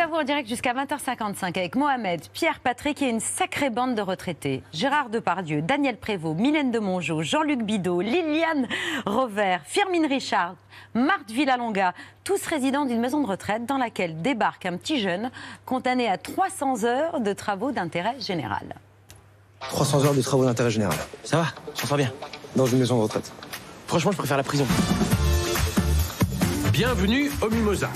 à vous en direct jusqu'à 20h55 avec Mohamed, Pierre, Patrick et une sacrée bande de retraités. Gérard Depardieu, Daniel Prévost, Mylène de Mongeau, Jean-Luc Bidot, Liliane Rovert, Firmine Richard, Marthe Villalonga, tous résidents d'une maison de retraite dans laquelle débarque un petit jeune condamné à 300 heures de travaux d'intérêt général. 300 heures de travaux d'intérêt général. Ça va, j'en sors bien. Dans une maison de retraite. Franchement, je préfère la prison. Bienvenue au Mimosa.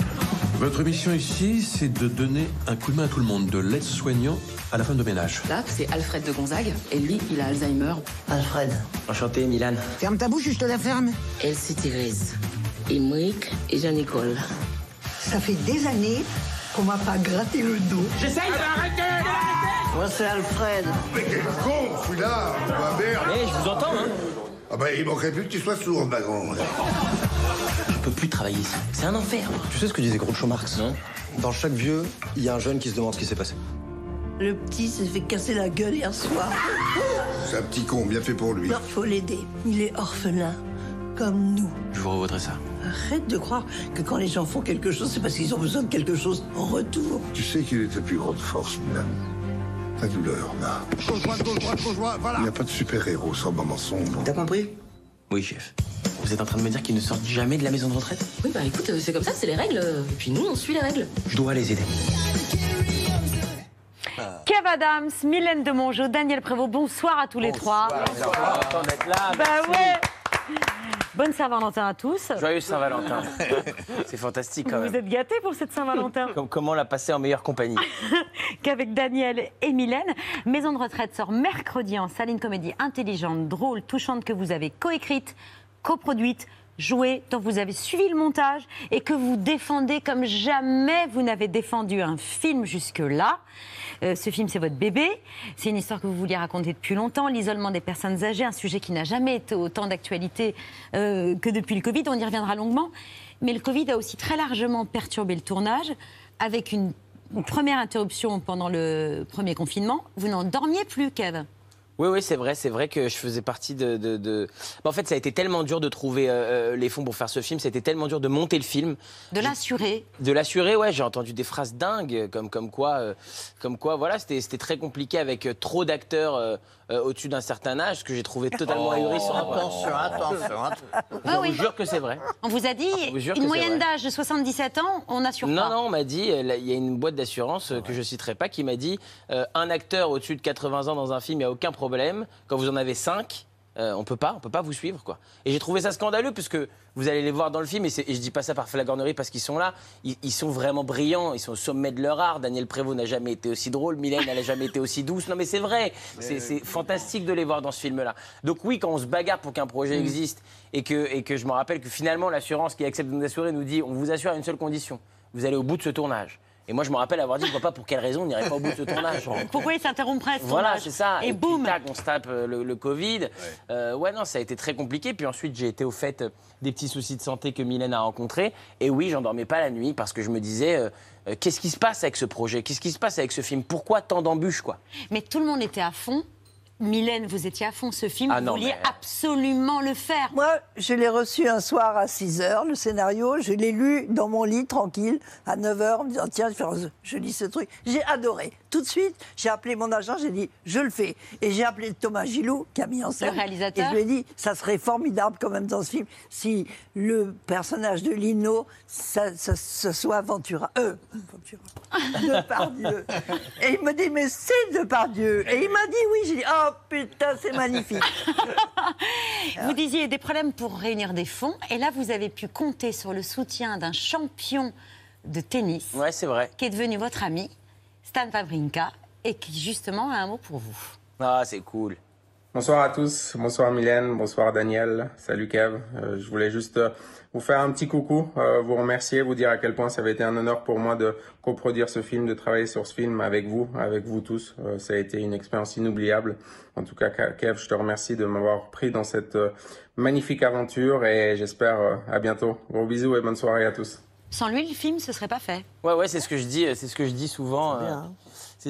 Votre mission ici, c'est de donner un coup de main à tout le monde, de l'aide-soignant à la femme de ménage. Là, c'est Alfred de Gonzague, et lui, il a Alzheimer. Alfred, Enchanté, Milan. ferme ta bouche, je te la ferme. Elsie Thérèse, Émeric et Jean-Nicole. Ça fait des années qu'on m'a pas gratté le dos. Moi, c'est Alfred. Mais quel con, celui-là Ma mère Eh, je vous entends, hein Ah bah, il manquerait plus que tu sois sourd, ma grande. Je peux plus travailler ici. C'est un enfer. Tu sais ce que disait Groucho Marx Non. Dans chaque vieux, il y a un jeune qui se demande ce qui s'est passé. Le petit s'est fait casser la gueule hier soir. C'est un petit con, bien fait pour lui. Il faut l'aider. Il est orphelin, comme nous. Je vous revoudrais ça. Arrête de croire que quand les gens font quelque chose, c'est parce qu'ils ont besoin de quelque chose en retour. Tu sais qu'il est ta plus grande force, Milan. Ta douleur, là. Gauche, droite, gauche, droite, gauche, droite, voilà. Il n'y a pas de super-héros sans moment sombre. T'as compris? Oui, chef. Vous êtes en train de me dire qu'ils ne sortent jamais de la maison de retraite? Oui, bah écoute, euh, c'est comme ça, c'est les règles. Et puis nous, on suit les règles. Je dois les aider. Kev Adams, Mylène de Mongeau, Daniel Prévost, bonsoir à tous les trois. Content d'être là. Bah ouais Bonne Saint-Valentin à tous. Joyeux Saint-Valentin. C'est fantastique quand Vous même. êtes gâtés pour cette Saint-Valentin? Com- Comment la passer en meilleure compagnie qu'avec Daniel et Mylène. Maison de retraite sort mercredi en salle, une comédie intelligente, drôle, touchante que vous avez coécrite, coproduite, jouée, dont vous avez suivi le montage et que vous défendez comme jamais vous n'avez défendu un film jusque-là. Euh, ce film, c'est votre bébé. C'est une histoire que vous vouliez raconter depuis longtemps. L'isolement des personnes âgées, un sujet qui n'a jamais été autant d'actualité euh, que depuis le Covid. On y reviendra longuement. Mais le Covid a aussi très largement perturbé le tournage avec une une première interruption pendant le premier confinement. Vous n'en dormiez plus, Kev. Oui, oui, c'est vrai, c'est vrai que je faisais partie de. de, de- Bah, en fait, ça a été tellement dur de trouver euh, euh, les fonds pour faire ce film, ça a été tellement dur de monter le film. De l'assurer. De l'assurer, ouais, j'ai entendu des phrases dingues, comme, comme quoi, euh, comme quoi voilà, c'était c'était très compliqué avec trop d'acteurs euh, euh, au-dessus d'un certain âge, ce que j'ai trouvé totalement ahurissant. Attention, attention, attention. Je vous jure que c'est vrai. On vous a dit, vous une moyenne d'âge de 77 ans, on n'assure Non, pas. non, on m'a dit, euh, il y a une boîte d'assurance euh, que je citerai pas qui m'a dit euh, un acteur au-dessus de 80 ans dans un film, il n'y a aucun problème. Quand vous en avez 5, on peut pas, on peut pas vous suivre, quoi. Et j'ai trouvé ça scandaleux puisque vous allez les voir dans le film et, et je dis pas ça par flagornerie parce qu'ils sont là. Ils, ils sont vraiment brillants, ils sont au sommet de leur art. Daniel Prévost n'a jamais été aussi drôle, Mylène n'a jamais été aussi douce. Non mais c'est vrai, c'est c'est fantastique de les voir dans ce film-là. Donc oui, quand on se bagarre pour qu'un projet existe et que, et que je me rappelle que finalement l'assurance qui accepte de nous assurer nous dit on vous assure à une seule condition, vous allez au bout de ce tournage. Et moi je me rappelle avoir dit je vois pas pour quelle raison on n'irait pas au bout de ce tournage. Pourquoi il s'interromprait ce Voilà, c'est ça. Et, puis, boum tac, on se tape euh, le, le Covid. Euh, ouais, non, ça a été très compliqué. Puis ensuite, j'ai été au fait euh, des petits soucis de santé que Mylène a rencontrés. Et oui, j'en dormais pas la nuit parce que je me disais, euh, euh, qu'est-ce qui se passe avec ce projet? Qu'est-ce qui se passe avec ce film? Pourquoi tant d'embûches, quoi? Mais tout le monde était à fond. Mylène, vous étiez à fond. Ce film, Ah vous non, vouliez mais- absolument le faire. Moi, je l'ai reçu un soir à 6 heures, le scénario. Je l'ai lu dans mon lit, tranquille, à 9 heures, en me disant, tiens, je lis ce truc. J'ai adoré. Tout de suite, j'ai appelé mon agent, j'ai dit, je le fais. Et j'ai appelé Thomas Gillou, qui a mis en scène. réalisateur. Et je lui ai dit, ça serait formidable quand même dans ce film, si le personnage de Lino, ça, ça- ça soit Ventura. Euh, Ventura. Depardieu. Et il me dit, mais c'est Depardieu. Et il m'a dit oui. J'ai dit, oh putain, c'est magnifique. Vous disiez des problèmes pour réunir des fonds. Et là, vous avez pu compter sur le soutien d'un champion de tennis Ouais, c'est vrai. qui est devenu votre ami, Stan Wawrinka, et qui justement a un mot pour vous. Ah, c'est cool. Bonsoir à tous, bonsoir Mylène, bonsoir Daniel, salut Kev. Euh, je voulais juste euh, vous faire un petit coucou, euh, vous remercier, vous dire à quel point ça avait été un honneur pour moi de coproduire ce film, de travailler sur ce film avec vous, avec vous tous. Euh, ça a été une expérience inoubliable. En tout cas, Kev, je te remercie de m'avoir pris dans cette magnifique aventure et j'espère euh, à bientôt. Gros bisous et bonne soirée à tous. Sans lui, le film, ce serait pas fait. Ouais, ouais, c'est ce que je dis, euh, c'est ce que je dis souvent. C'est euh, hein.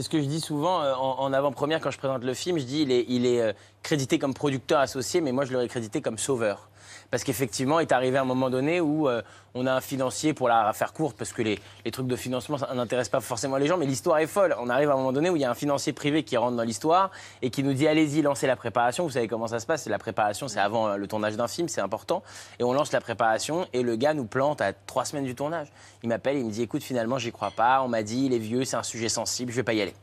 Ce que je dis souvent euh, en, en avant-première quand je présente le film. Je dis il est, il est crédité comme producteur associé, mais moi je l'aurais crédité comme sauveur. Parce qu'effectivement, il est arrivé un moment donné où euh, on a un financier, pour la faire courte, parce que les, trucs de financement, ça n'intéresse pas forcément les gens, mais l'histoire est folle. On arrive à un moment donné où il y a un financier privé qui rentre dans l'histoire et qui nous dit allez-y, lancez la préparation. Vous savez comment ça se passe La préparation, c'est avant euh, le tournage d'un film, c'est important. Et on lance la préparation et le gars nous plante à trois semaines du tournage. Il m'appelle, il me dit écoute, finalement, j'y crois pas. On m'a dit, il est vieux, c'est un sujet sensible, je vais pas y aller.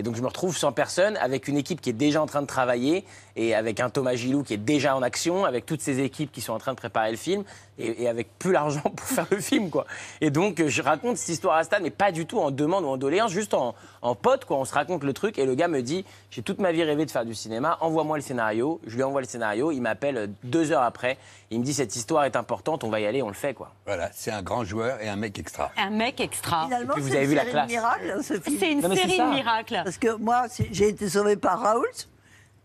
Et donc je me retrouve sans personne, avec une équipe qui est déjà en train de travailler, et avec un Thomas Gilou qui est déjà en action, avec toutes ces équipes qui sont en train de préparer le film, et, et avec plus l'argent pour faire le film. quoi. Et donc euh, je raconte cette histoire à Stan, mais pas du tout en demande ou en doléance, juste en, en pote, quoi. on se raconte le truc, et le gars me dit, j'ai toute ma vie rêvé de faire du cinéma, envoie-moi le scénario, je lui envoie le scénario, il m'appelle euh, deux heures après, il me dit, cette histoire est importante, on va y aller, on le fait. quoi. Voilà, c'est un grand joueur et un mec extra. Un mec extra. Finalement, vous c'est avez une vu la série classe. de miracles, ce film. C'est une série de miracles. Parce que moi, j'ai été sauvée par Raoult.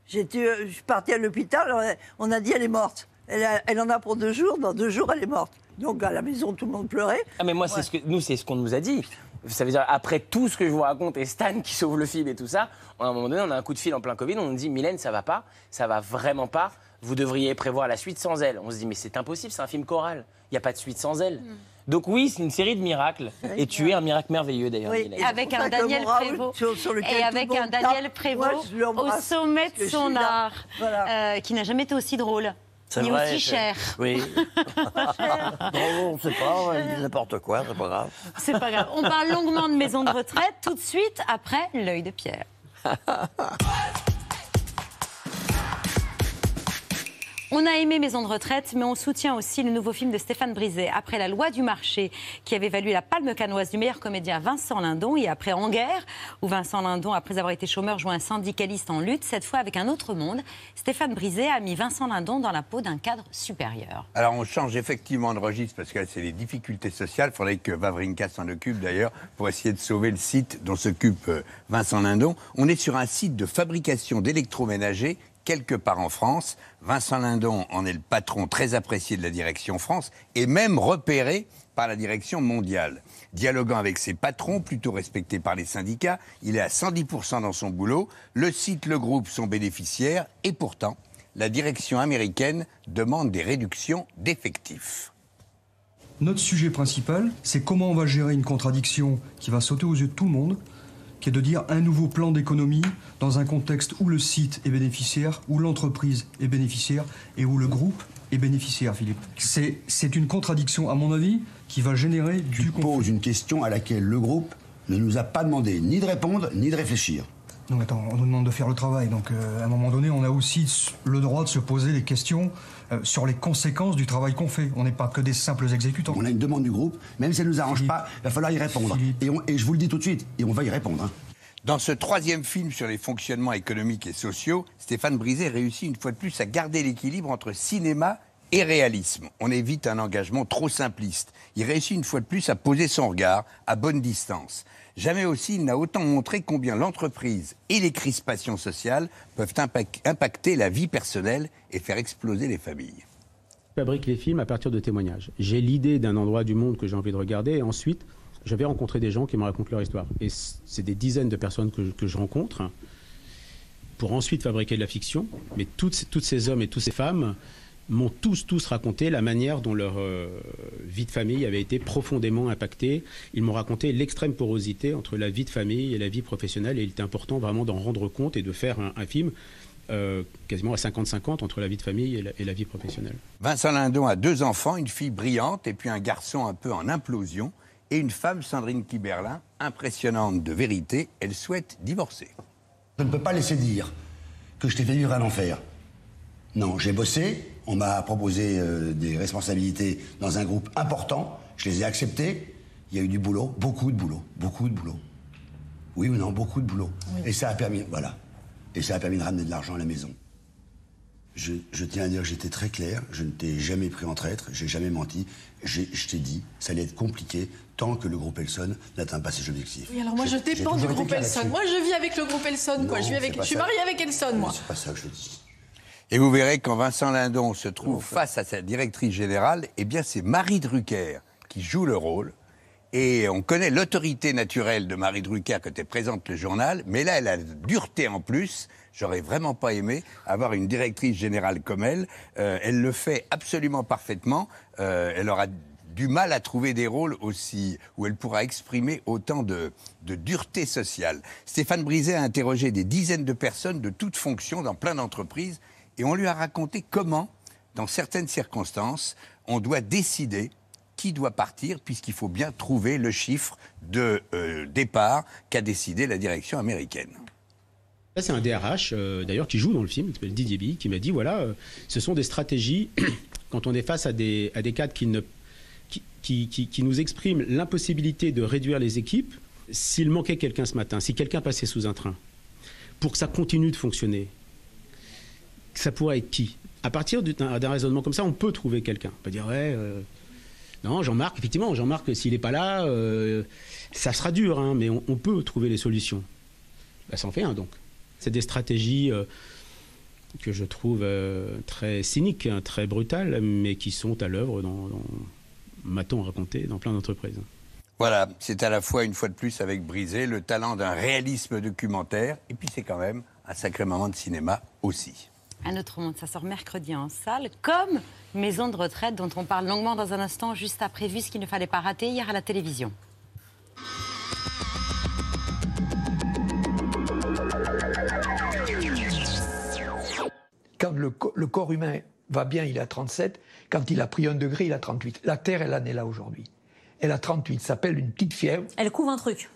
J'étais, euh, je suis partie à l'hôpital, on a- dit elle est morte. Elle, a- elle en a pour deux jours, dans deux jours elle est morte. Donc à la maison, tout le monde pleurait. Ah mais moi, c'est ce que, nous, c'est ce qu'on nous a dit. Ça veut dire, après tout ce que je vous raconte, et Stan qui sauve le film et tout ça, à un moment donné, on a un coup de fil en plein Covid, on nous dit, Mylène, ça va pas, ça va vraiment pas, vous devriez prévoir la suite sans elle. On se dit, mais c'est impossible, c'est un film choral, il n'y a pas de suite sans elle. Donc oui, c'est une série de miracles, et tu es un miracle merveilleux d'ailleurs, Oui, Avec un Daniel Prévost. sur- sur lequel et avec un Daniel Prévost au sommet de son art, Voilà. euh, qui n'a jamais été aussi drôle, C'est ni vrai, aussi cher. Oui. Bon, on sait pas, on dit n'importe quoi, c'est pas grave. C'est pas grave. On parle longuement de maison de retraite tout de suite après l'œil de Pierre. On a aimé Maison de retraite, mais on soutient aussi le nouveau film de Stéphane Brisé. Après La loi du marché, qui avait valu la palme canoise du meilleur comédien Vincent Lindon, et après En guerre, où Vincent Lindon, après avoir été chômeur, joue un syndicaliste en lutte, cette fois avec un autre monde, Stéphane Brisé a mis Vincent Lindon dans la peau d'un cadre supérieur. Alors on change effectivement de registre parce que c'est les difficultés sociales. Il faudrait que Vavrinka s'en occupe d'ailleurs pour essayer de sauver le site dont s'occupe euh, Vincent Lindon. On est sur un site de fabrication d'électroménagers quelque part en France. Vincent Lindon en est le patron très apprécié de la direction France et même repéré par la direction mondiale. Dialoguant avec ses patrons, plutôt respectés par les syndicats, il est à 110% dans son boulot. Le site, le groupe sont bénéficiaires et pourtant, la direction américaine demande des réductions d'effectifs. Notre sujet principal, c'est comment on va gérer une contradiction qui va sauter aux yeux de tout le monde, qui est de dire un nouveau plan d'économie dans un contexte où le site est bénéficiaire, où l'entreprise est bénéficiaire et où le groupe est bénéficiaire, Philippe. C'est c'est une contradiction, à mon avis, qui va générer du pose une question à laquelle le groupe ne nous a pas demandé ni de répondre ni de réfléchir. Non, attends, on nous demande de faire le travail. Donc, euh, à un moment donné, on a aussi le droit de se poser des questions euh, sur les conséquences du travail qu'on fait. On n'est pas que des simples exécutants. On a une demande du groupe, même si elle ne nous arrange pas, il va falloir y répondre. Et, on- et je vous le dis tout de suite, et on va y répondre. hein. Dans ce troisième film sur les fonctionnements économiques et sociaux, Stéphane Brisé réussit une fois de plus à garder l'équilibre entre cinéma et réalisme. On évite un engagement trop simpliste. Il réussit une fois de plus à poser son regard à bonne distance. Jamais aussi il n'a autant montré combien l'entreprise et les crispations sociales peuvent impac- impacter la vie personnelle et faire exploser les familles. Je fabrique les films à partir de témoignages. J'ai l'idée d'un endroit du monde que j'ai envie de regarder et ensuite je vais rencontrer des gens qui me racontent leur histoire. Et c'est des dizaines de personnes que, je- que je rencontre pour ensuite fabriquer de la fiction. Mais toutes ces hommes et toutes ces femmes m'ont tous, tous raconté la manière dont leur euh, vie de famille avait été profondément impactée. Ils m'ont raconté l'extrême porosité entre la vie de famille et la vie professionnelle et il était important vraiment d'en rendre compte et de faire un, un film euh, quasiment à 50-50 entre la vie de famille et la- et la vie professionnelle. Vincent Lindon a deux enfants, une fille brillante et puis un garçon un peu en implosion, et une femme, Sandrine Kiberlin, impressionnante de vérité, elle souhaite divorcer. Je ne peux pas laisser dire que je t'ai fait vivre un enfer. Non, j'ai bossé, on m'a proposé euh, des responsabilités dans un groupe important, je les ai acceptées, il y a eu du boulot, beaucoup de boulot, beaucoup de boulot. Oui ou non, beaucoup de boulot. Et ça a permis, voilà, et ça a permis de ramener de l'argent à la maison. Je, je tiens à dire que j'étais très clair, je ne t'ai jamais pris en traître, j'ai jamais menti, je t'ai dit, ça allait être compliqué tant que le groupe Elson n'atteint pas ses objectifs. Oui, alors moi je j'ai dépends du groupe Elson. Moi je vis avec le groupe Elson, quoi. Non, Je, vis avec... je suis ça. mariée avec Elson, moi. C'est pas ça que je dis. Et vous verrez quand Vincent Lindon se trouve face à sa directrice générale, eh bien c'est Marie Drucker qui joue le rôle. Et on connaît l'autorité naturelle de Marie Drucker quand elle présente le journal, mais là, elle a dureté en plus. J'aurais vraiment pas aimé avoir une directrice générale comme elle. Euh, elle le fait absolument parfaitement. Euh, elle aura du mal à trouver des rôles aussi où elle pourra exprimer autant de, de dureté sociale. Stéphane Brisé a interrogé des dizaines de personnes de toutes fonctions dans plein d'entreprises et on lui a raconté comment, dans certaines circonstances, on doit décider qui doit partir, puisqu'il faut bien trouver le chiffre de euh, départ qu'a décidé la direction américaine. Là, c'est un DRH, euh, d'ailleurs, qui joue dans le film, qui s'appelle Didier Bi, qui m'a dit voilà, euh, ce sont des stratégies, quand on est face à des, à des cadres qui nous expriment l'impossibilité de réduire les équipes, s'il manquait quelqu'un ce matin, si quelqu'un passait sous un train, pour que ça continue de fonctionner, ça pourrait être qui À partir d'un raisonnement comme ça, on peut trouver quelqu'un. On peut dire ouais. euh, non, Jean-Marc, effectivement, Jean-Marc, s'il n'est pas là, euh, ça sera dur, hein, mais on, peut trouver les solutions. Bah, ça en fait un, donc. C'est des stratégies euh, que je trouve très cyniques, hein, très brutales, mais qui sont à l'œuvre dans, dans m'a-t-on raconté, dans plein d'entreprises. Voilà, c'est à la fois, une fois de plus, avec Brisé, le talent d'un réalisme documentaire, et puis c'est quand même un sacré moment de cinéma aussi. Un autre monde, ça sort mercredi en salle, comme Maison de retraite, dont on parle longuement dans un instant, juste après, vu ce qu'il ne fallait pas rater hier à la télévision. Quand le, co- le corps humain va bien, il est à 37. Quand il a pris un degré, il a 38. La Terre, elle en est là aujourd'hui. Elle a 38. Ça s'appelle une petite fièvre. Elle couvre un truc.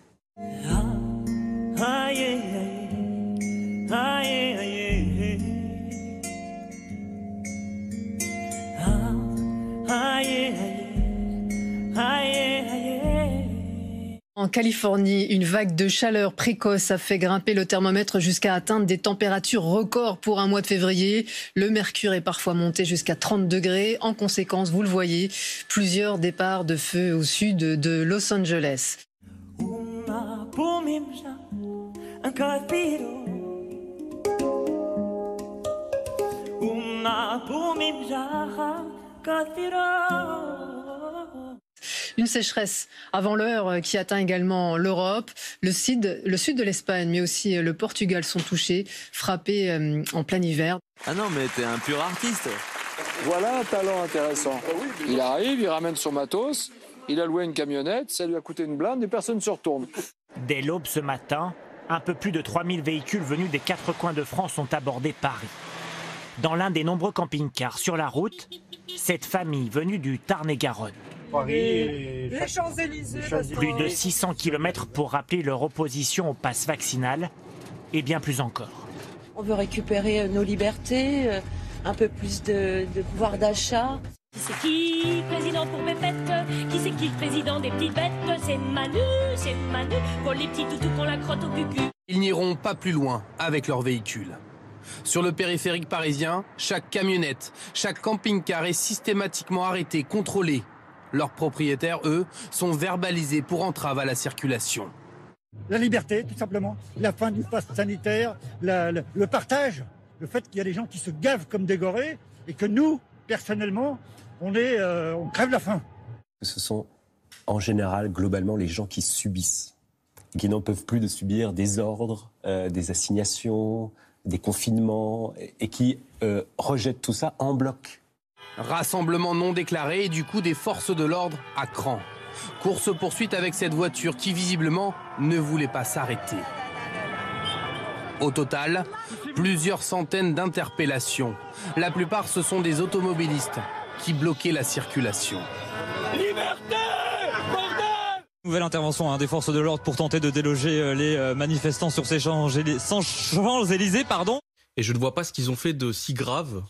En Californie, une vague de chaleur précoce a fait grimper le thermomètre jusqu'à atteindre des températures records pour un mois de février. Le mercure est parfois monté jusqu'à 30 degrés. En conséquence, vous le voyez, plusieurs départs de feu au sud de Los Angeles. Une sécheresse avant l'heure qui atteint également l'Europe. Le sud, le sud de l'Espagne, mais aussi le Portugal sont touchés, frappés euh, en plein hiver. Ah non, mais t'es un pur artiste. Voilà un talent intéressant. Il arrive, il ramène son matos, il a loué une camionnette, ça lui a coûté une blinde et personne ne se retourne. Dès l'aube ce matin, un peu plus de 3000 véhicules venus des quatre coins de France ont abordé Paris. Dans l'un des nombreux camping-cars sur la route, cette famille venue du Tarn-et-Garonne. Les Champs-Élysées. Plus de 600 km pour rappeler leur opposition au pass vaccinal et bien plus encore. On veut récupérer euh, nos libertés, euh, un peu plus de, de pouvoir d'achat. Qui c'est qui le président pour Pépette? Qui c'est qui le président des petites bêtes? C'est Manu, c'est Manu Pour les petits toutous qu'on la crotte au cucu Ils n'iront pas plus loin avec leur véhicule. Sur le périphérique parisien, chaque camionnette, chaque camping-car est systématiquement arrêté, contrôlé. Leurs propriétaires, eux, sont verbalisés pour entrave à la circulation. La liberté, tout simplement. La fin du pass sanitaire, la- le, le partage. Le fait qu'il y a des gens qui se gavent comme des gorées et que nous, personnellement, on, est, euh, on crève la faim. Ce sont en général, globalement, les gens qui subissent, qui n'en peuvent plus de subir des ordres, euh, des assignations, des confinements, et, et qui euh, rejettent tout ça en bloc. Rassemblement non déclaré et du coup des forces de l'ordre à cran. Course-poursuite avec cette voiture qui visiblement ne voulait pas s'arrêter. Au total, plusieurs centaines d'interpellations. La plupart ce sont des automobilistes qui bloquaient la circulation. Liberté Nouvelle intervention hein, des forces de l'ordre pour tenter de déloger euh, les euh, manifestants sur ces Champs-Élysées, pardon. Et je ne vois pas ce qu'ils ont fait de si grave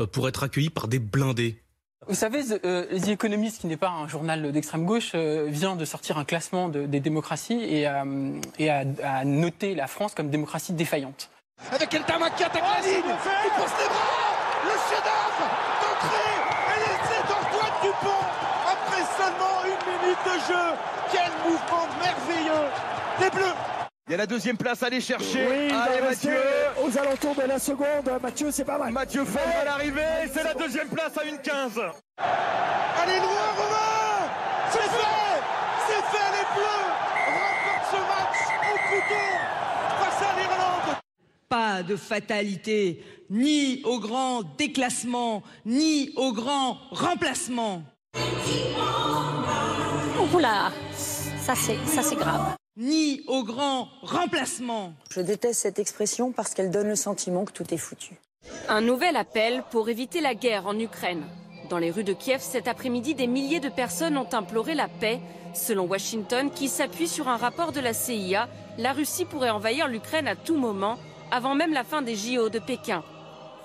euh, pour être accueillis par des blindés. Vous savez, euh, The Economist, qui n'est pas un journal d'extrême gauche, euh, vient de sortir un classement de- des démocraties et, euh, et a, a noté la France comme démocratie défaillante. Avec El Tama qui attaque la ligne jeu, quel mouvement merveilleux des Bleus il y a la deuxième place à aller chercher. Oui, Allez Mathieu Aux alentours de la seconde, Mathieu c'est pas mal. Mathieu Feld ouais. à l'arrivée, c'est la deuxième place à une 15. Allez loin Romain C'est fait C'est fait les Bleus Remporte ce match au couteau face à l'Irlande Pas de fatalité, ni au grand déclassement, ni au grand remplacement. Oula, ça c'est, ça c'est grave. Ni au grand remplacement. Je déteste cette expression parce qu'elle donne le sentiment que tout est foutu. Un nouvel appel pour éviter la guerre en Ukraine. Dans les rues de Kiev cet après-midi, des milliers de personnes ont imploré la paix. Selon Washington, qui s'appuie sur un rapport de la CIA, la Russie pourrait envahir l'Ukraine à tout moment, avant même la fin des JO de Pékin.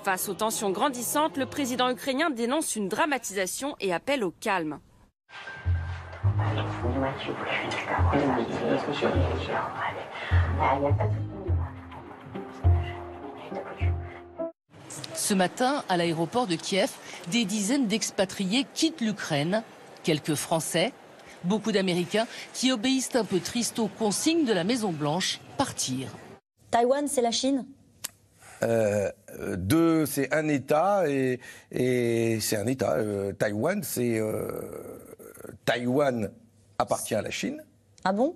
Face aux tensions grandissantes, le président ukrainien dénonce une dramatisation et appelle au calme. Ce matin, à l'aéroport de Kiev, des dizaines d'expatriés quittent l'Ukraine, quelques Français, beaucoup d'Américains qui obéissent un peu tristes aux consignes de la Maison-Blanche, partir. Taïwan, c'est la Chine? Euh, euh, deux, c'est un État et, et c'est un État. Euh, Taïwan, c'est euh, Taïwan appartient à la Chine. Ah bon?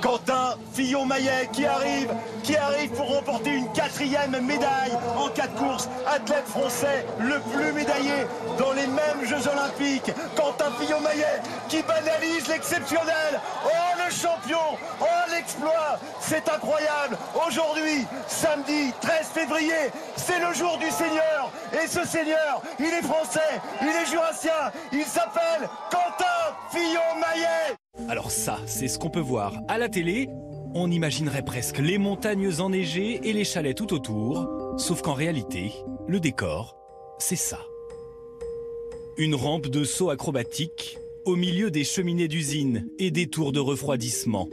Quentin Fillon-Maillet qui arrive, qui arrive pour remporter une quatrième médaille en quatre courses. Athlète français le plus médaillé dans les mêmes Jeux Olympiques. Quentin Fillon-Maillet qui banalise l'exceptionnel. Oh le champion, oh l'exploit, c'est incroyable. Aujourd'hui, samedi 13 février, c'est le jour du Seigneur. Et ce Seigneur, il est français, il est jurassien, il s'appelle Quentin Fillon-Maillet. Alors ça, c'est ce qu'on peut voir à la télé. On imaginerait presque les montagnes enneigées et les chalets tout autour, sauf qu'en réalité, le décor, c'est ça. Une rampe de saut acrobatique au milieu des cheminées d'usine et des tours de refroidissement.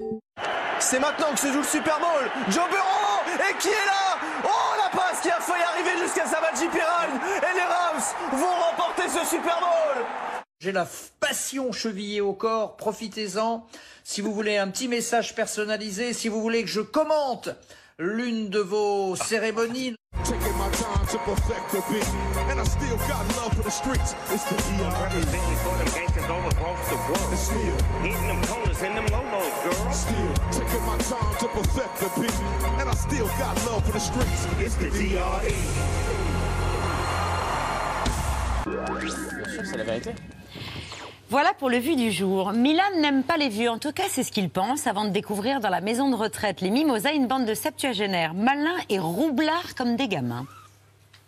C'est maintenant que se joue le Super Bowl. Joe Burrow Et qui est là? Oh la passe qui a failli arriver jusqu'à Samaji Piran Et les Rams vont remporter ce Super Bowl J'ai la passion chevillée au corps, profitez-en. Si vous voulez un petit message personnalisé, si vous voulez que je commente l'une de vos cérémonies. Bien sûr, c'est la vérité. Voilà pour le vu du jour. Milan n'aime pas les vieux, en tout cas c'est ce qu'il pense, avant de découvrir dans la maison de retraite les Mimosas une bande de septuagénaires, malins et roublards comme des gamins.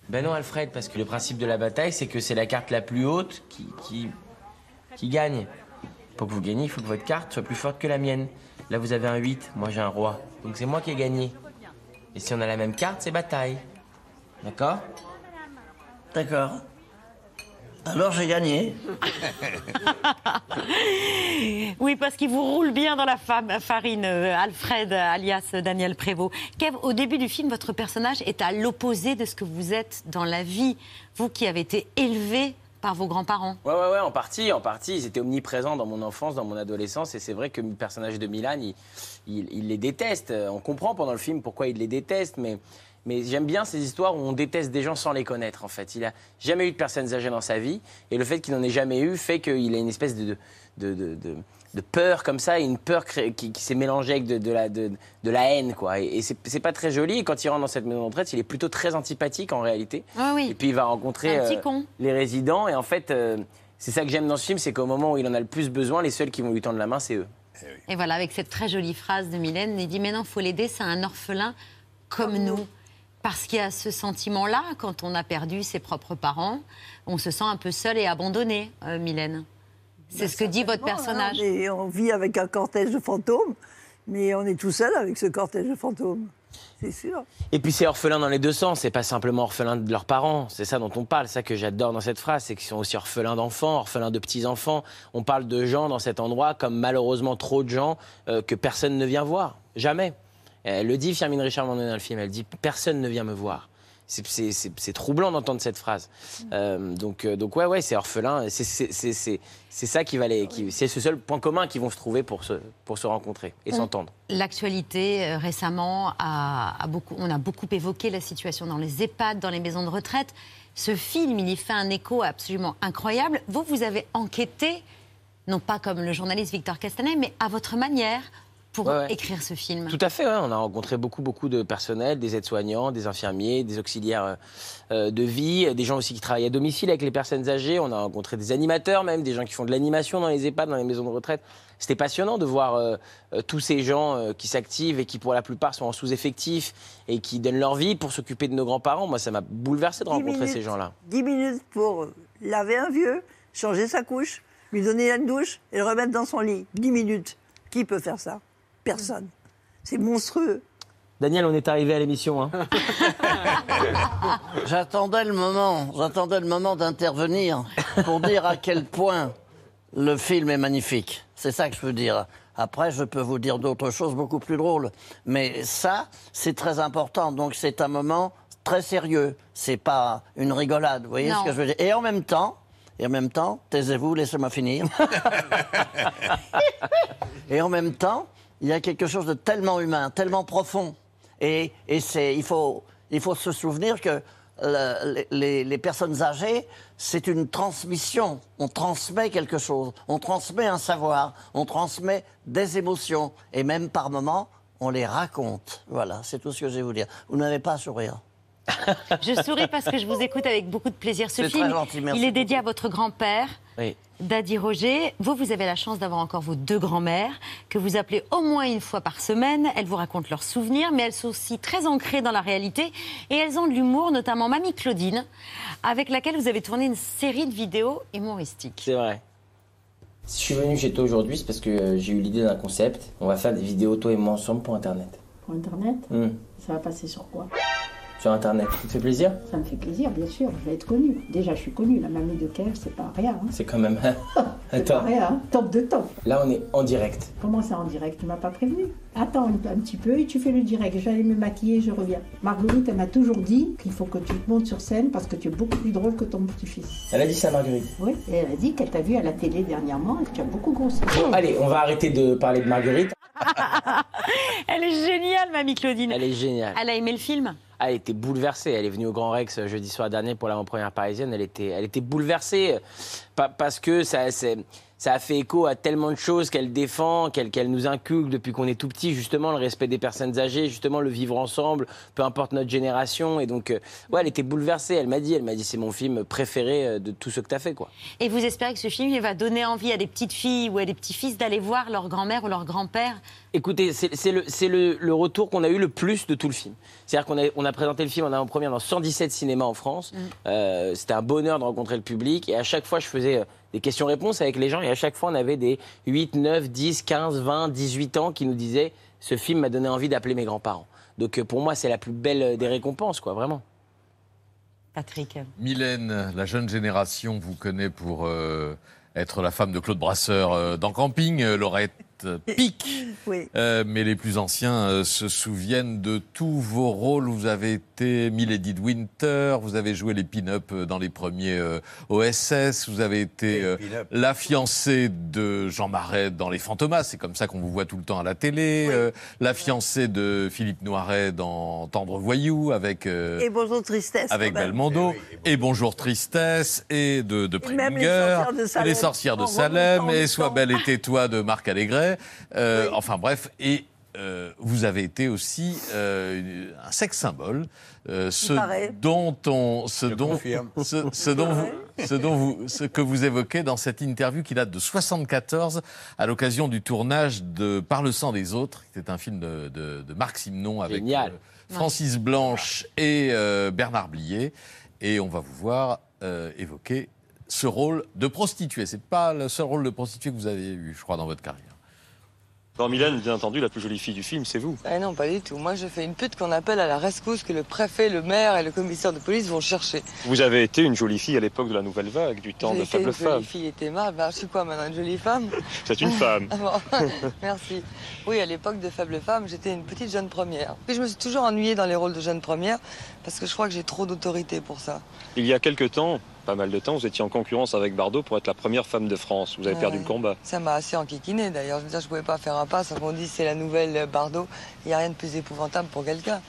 Ben non, Alfred, parce que le principe de la bataille, c'est que c'est la carte la plus haute qui, qui, qui gagne. Pour que vous gagniez, il faut que votre carte soit plus forte que la mienne. Là, vous avez un 8, moi j'ai un roi. Donc c'est moi qui ai gagné. Et si on a la même carte, c'est bataille. D'accord? D'accord. Alors j'ai gagné. Oui, parce qu'il vous roule bien dans la fam- farine, euh, Alfred, alias Daniel Prévost. Kev, au début du film, votre personnage est à l'opposé de ce que vous êtes dans la vie. Vous qui avez été élevé par vos grands-parents. Ouais, ouais, ouais, en partie, en partie. Ils étaient omniprésents dans mon enfance, dans mon adolescence, et c'est vrai que le personnage de Milan, il, il- il les déteste. On comprend pendant le film pourquoi il les déteste, mais, mais j'aime bien ces histoires où on déteste des gens sans les connaître, en fait. Il a jamais eu de personnes âgées dans sa vie, et le fait qu'il n'en ait jamais eu fait qu'il a une espèce de, de, de- de- de peur comme ça, et une peur qui, qui s'est mélangée avec de, de la, de, de la haine, quoi. Et, et c'est c'est pas très joli, et quand il rentre dans cette maison de retraite, il est plutôt très antipathique, en réalité. Ah oui. Et puis il va rencontrer Un petit euh, les résidents. Et en fait, euh, c'est ça que j'aime dans ce film, c'est qu'au moment où il en a le plus besoin, les seuls qui vont lui tendre la main, c'est eux. Et voilà, avec cette très jolie phrase de Mylène, il dit Mais non, faut l'aider, c'est un orphelin comme nous. Parce qu'il y a ce sentiment-là, quand on a perdu ses propres parents, on se sent un peu seul et abandonné, euh, Mylène. C'est ce que dit votre personnage. Et on vit avec un cortège de fantômes, mais on est tout seul avec ce cortège de fantômes. C'est sûr. Et puis c'est orphelin dans les deux sens, c'est pas simplement orphelin de leurs parents, c'est ça dont on parle, ça que j'adore dans cette phrase, c'est qu'ils sont aussi orphelins d'enfants, orphelins de petits-enfants. On parle de gens dans cet endroit comme malheureusement trop de gens euh, que personne ne vient voir, jamais. Elle le dit Firmine Richard dans le film, elle dit personne ne vient me voir. C'est- troublant d'entendre cette phrase. Euh, donc, euh, donc ouais, ouais, c'est orphelin. C'est- ça qui va les, c'est ce seul point commun qu'ils vont se trouver pour se, pour se rencontrer et s'entendre. L'actualité euh, récemment a, a beaucoup, on a beaucoup évoqué la situation dans les EHPAD, dans les maisons de retraite. Ce film, il y fait un écho absolument incroyable. Vous, vous avez enquêté, non pas comme le journaliste Victor Castanet, mais à votre manière, pour Ouais, ouais. écrire ce film Tout à fait, ouais. on a rencontré beaucoup, beaucoup de personnel, des aides-soignants, des infirmiers, des auxiliaires euh, euh, de vie, des gens aussi qui travaillent à domicile avec les personnes âgées. On a rencontré des animateurs même, des gens qui font de l'animation dans les EHPAD, dans les maisons de retraite. C'était passionnant de voir euh, tous ces gens euh, qui s'activent et qui pour la plupart sont en sous-effectif et qui donnent leur vie pour s'occuper de nos grands-parents. Moi, ça m'a bouleversé de Dix rencontrer minutes. ces gens-là. 10 minutes pour laver un vieux, changer sa couche, lui donner une douche et le remettre dans son lit. 10 minutes. Qui peut faire ça? Personne. C'est monstrueux. Daniel, on est arrivé à l'émission. Hein. J'attendais le moment, j'attendais le moment d'intervenir pour dire à quel point le film est magnifique. C'est ça que je veux dire. Après, je peux vous dire d'autres choses beaucoup plus drôles. Mais ça, c'est très important. Donc, c'est un moment très sérieux. C'est pas une rigolade. Vous voyez Non. ce que je veux dire Et en même temps, et en même temps, taisez-vous, laissez-moi finir. Et en même temps, il y a quelque chose de tellement humain, tellement profond. Et, et il, faut, il faut se souvenir que le- les, les personnes âgées, c'est une transmission. On transmet quelque chose, on transmet un savoir, on transmet des émotions. Et même par moments, on les raconte. Voilà, c'est tout ce que j'ai à vous dire. Vous n'avez pas à sourire. Je souris parce que je vous écoute avec beaucoup de plaisir. Ce C'est film, très gentil, merci il est dédié à votre grand-père. Oui. Daddy Roger, vous, vous avez la chance d'avoir encore vos deux grands-mères, que vous appelez au moins une fois par semaine. Elles vous racontent leurs souvenirs, mais elles sont aussi très ancrées dans la réalité. Et elles ont de l'humour, notamment Mamie Claudine, avec laquelle vous avez tourné une série de vidéos humoristiques. C'est vrai. Si je suis venu chez toi aujourd'hui, c'est parce que euh, j'ai eu l'idée d'un concept. On va faire des vidéos, toi et moi, ensemble pour Internet. Pour Internet Hmm. Ça va passer sur quoi? Sur Internet. Ça te fait plaisir Ça me fait plaisir, bien sûr. Je vais être connue. Déjà, je suis connue. La mamie de Kev, c'est pas rien. hein. C'est quand même. C'est pas Attends. rien. hein. Top de top. Là, on est en direct. Comment ça en direct? Tu m'as pas prévenu? Attends un, un petit peu et tu fais le direct. Je vais aller me maquiller, je reviens. Marguerite, elle m'a toujours dit qu'il faut que tu te montes sur scène parce que tu es beaucoup plus drôle que ton petit-fils. Elle a dit ça, Marguerite. Oui, et elle a dit qu'elle t'a vu à la télé dernièrement et que tu as beaucoup grossi. Bon, allez, on va arrêter de parler de Marguerite. Elle est géniale, Mamie Claudine. Elle est géniale. Elle a aimé le film? Elle était bouleversée. Elle est venue au Grand Rex euh, jeudi soir dernier pour l'avant-première parisienne. Elle était, elle était bouleversée euh, pa- parce que ça, ça a fait écho à tellement de choses qu'elle défend, qu'elle nous inculque depuis qu'on est tout petit, justement le respect des personnes âgées, justement le vivre ensemble, peu importe notre génération. Et donc, euh, ouais, elle était bouleversée. Elle m'a dit, elle m'a dit, c'est mon film préféré de tout ce que tu as fait, quoi. Et vous espérez que ce film il va donner envie à des petites filles ou à des petits-fils d'aller voir leur grand-mère ou leur grand-père Écoutez, c'est le, c'est le, le retour qu'on a eu le plus de tout le film. C'est-à-dire qu'on a, on a présenté le film en avant-première dans 117 cinémas en France. Euh, C'était un bonheur de rencontrer le public. Et à chaque fois, je faisais euh, des questions-réponses avec les gens. Et à chaque fois, on avait des 8, 9, 10, 15, 20, 18 ans qui nous disaient « Ce film m'a donné envie d'appeler mes grands-parents ». Donc euh, pour moi, c'est la plus belle des récompenses, quoi, vraiment. Patrick. Mylène, la jeune génération vous connaît pour euh, être la femme de Claude Brasseur euh, dans Camping, euh, Laurette Pic. Oui. Euh, mais les plus anciens euh, se souviennent de tous vos rôles. Vous avez été Milady de Winter, vous avez joué les pin-up euh, dans les premiers euh, OSS, vous avez été euh, la fiancée de Jean Marais dans Les Fantomas, c'est comme ça qu'on vous voit tout le temps à la télé, euh, la fiancée de Philippe Noiret dans Tendre Voyou avec... euh, Et bonjour tristesse. avec quand même. Belmondo, et Bonjour Tristesse, et de, de Et même les sorcières de et Salem. les sorcières de Salem, et Sois belle et tais-toi de Marc Allégret. Euh, Enfin bref, et euh, vous avez été aussi euh, un sexe symbole, euh, ce dont on, ce dont, ce, ce dont vous, ce dont vous, ce que vous évoquez dans cette interview qui date de 74 à l'occasion du tournage de Par le sang des autres, qui était un film de, de- de Marc Simon avec euh, Francis Blanche et euh, Bernard Blier, et on va vous voir euh, évoquer ce rôle de prostituée. C'est pas le seul rôle de prostituée que vous avez eu, je crois, dans votre carrière. Alors Mylène, bien entendu, la plus jolie fille du film, c'est vous. Ah non, pas du tout. Moi, je fais une pute qu'on appelle à la rescousse que le préfet, le maire et le commissaire de police vont chercher. Vous avez été une jolie fille à l'époque de la Nouvelle Vague, du temps de Faible une Femme. jolie fille est aimable. Ben, je suis quoi maintenant, une jolie femme? C'est une femme. Ah bon, Merci. Oui, à l'époque de Faible Femme, j'étais une petite jeune première. Puis je me suis toujours ennuyée dans les rôles de jeune première parce que je crois que j'ai trop d'autorité pour ça. Il y a quelque temps, pas mal de temps, vous étiez en concurrence avec Bardot pour être la première femme de France. Vous avez perdu le combat. Ça m'a assez enquiquiné d'ailleurs. Je veux dire, je pouvais pas faire un pas sans qu'on dise c'est la nouvelle Bardot. Il n'y a rien de plus épouvantable pour quelqu'un.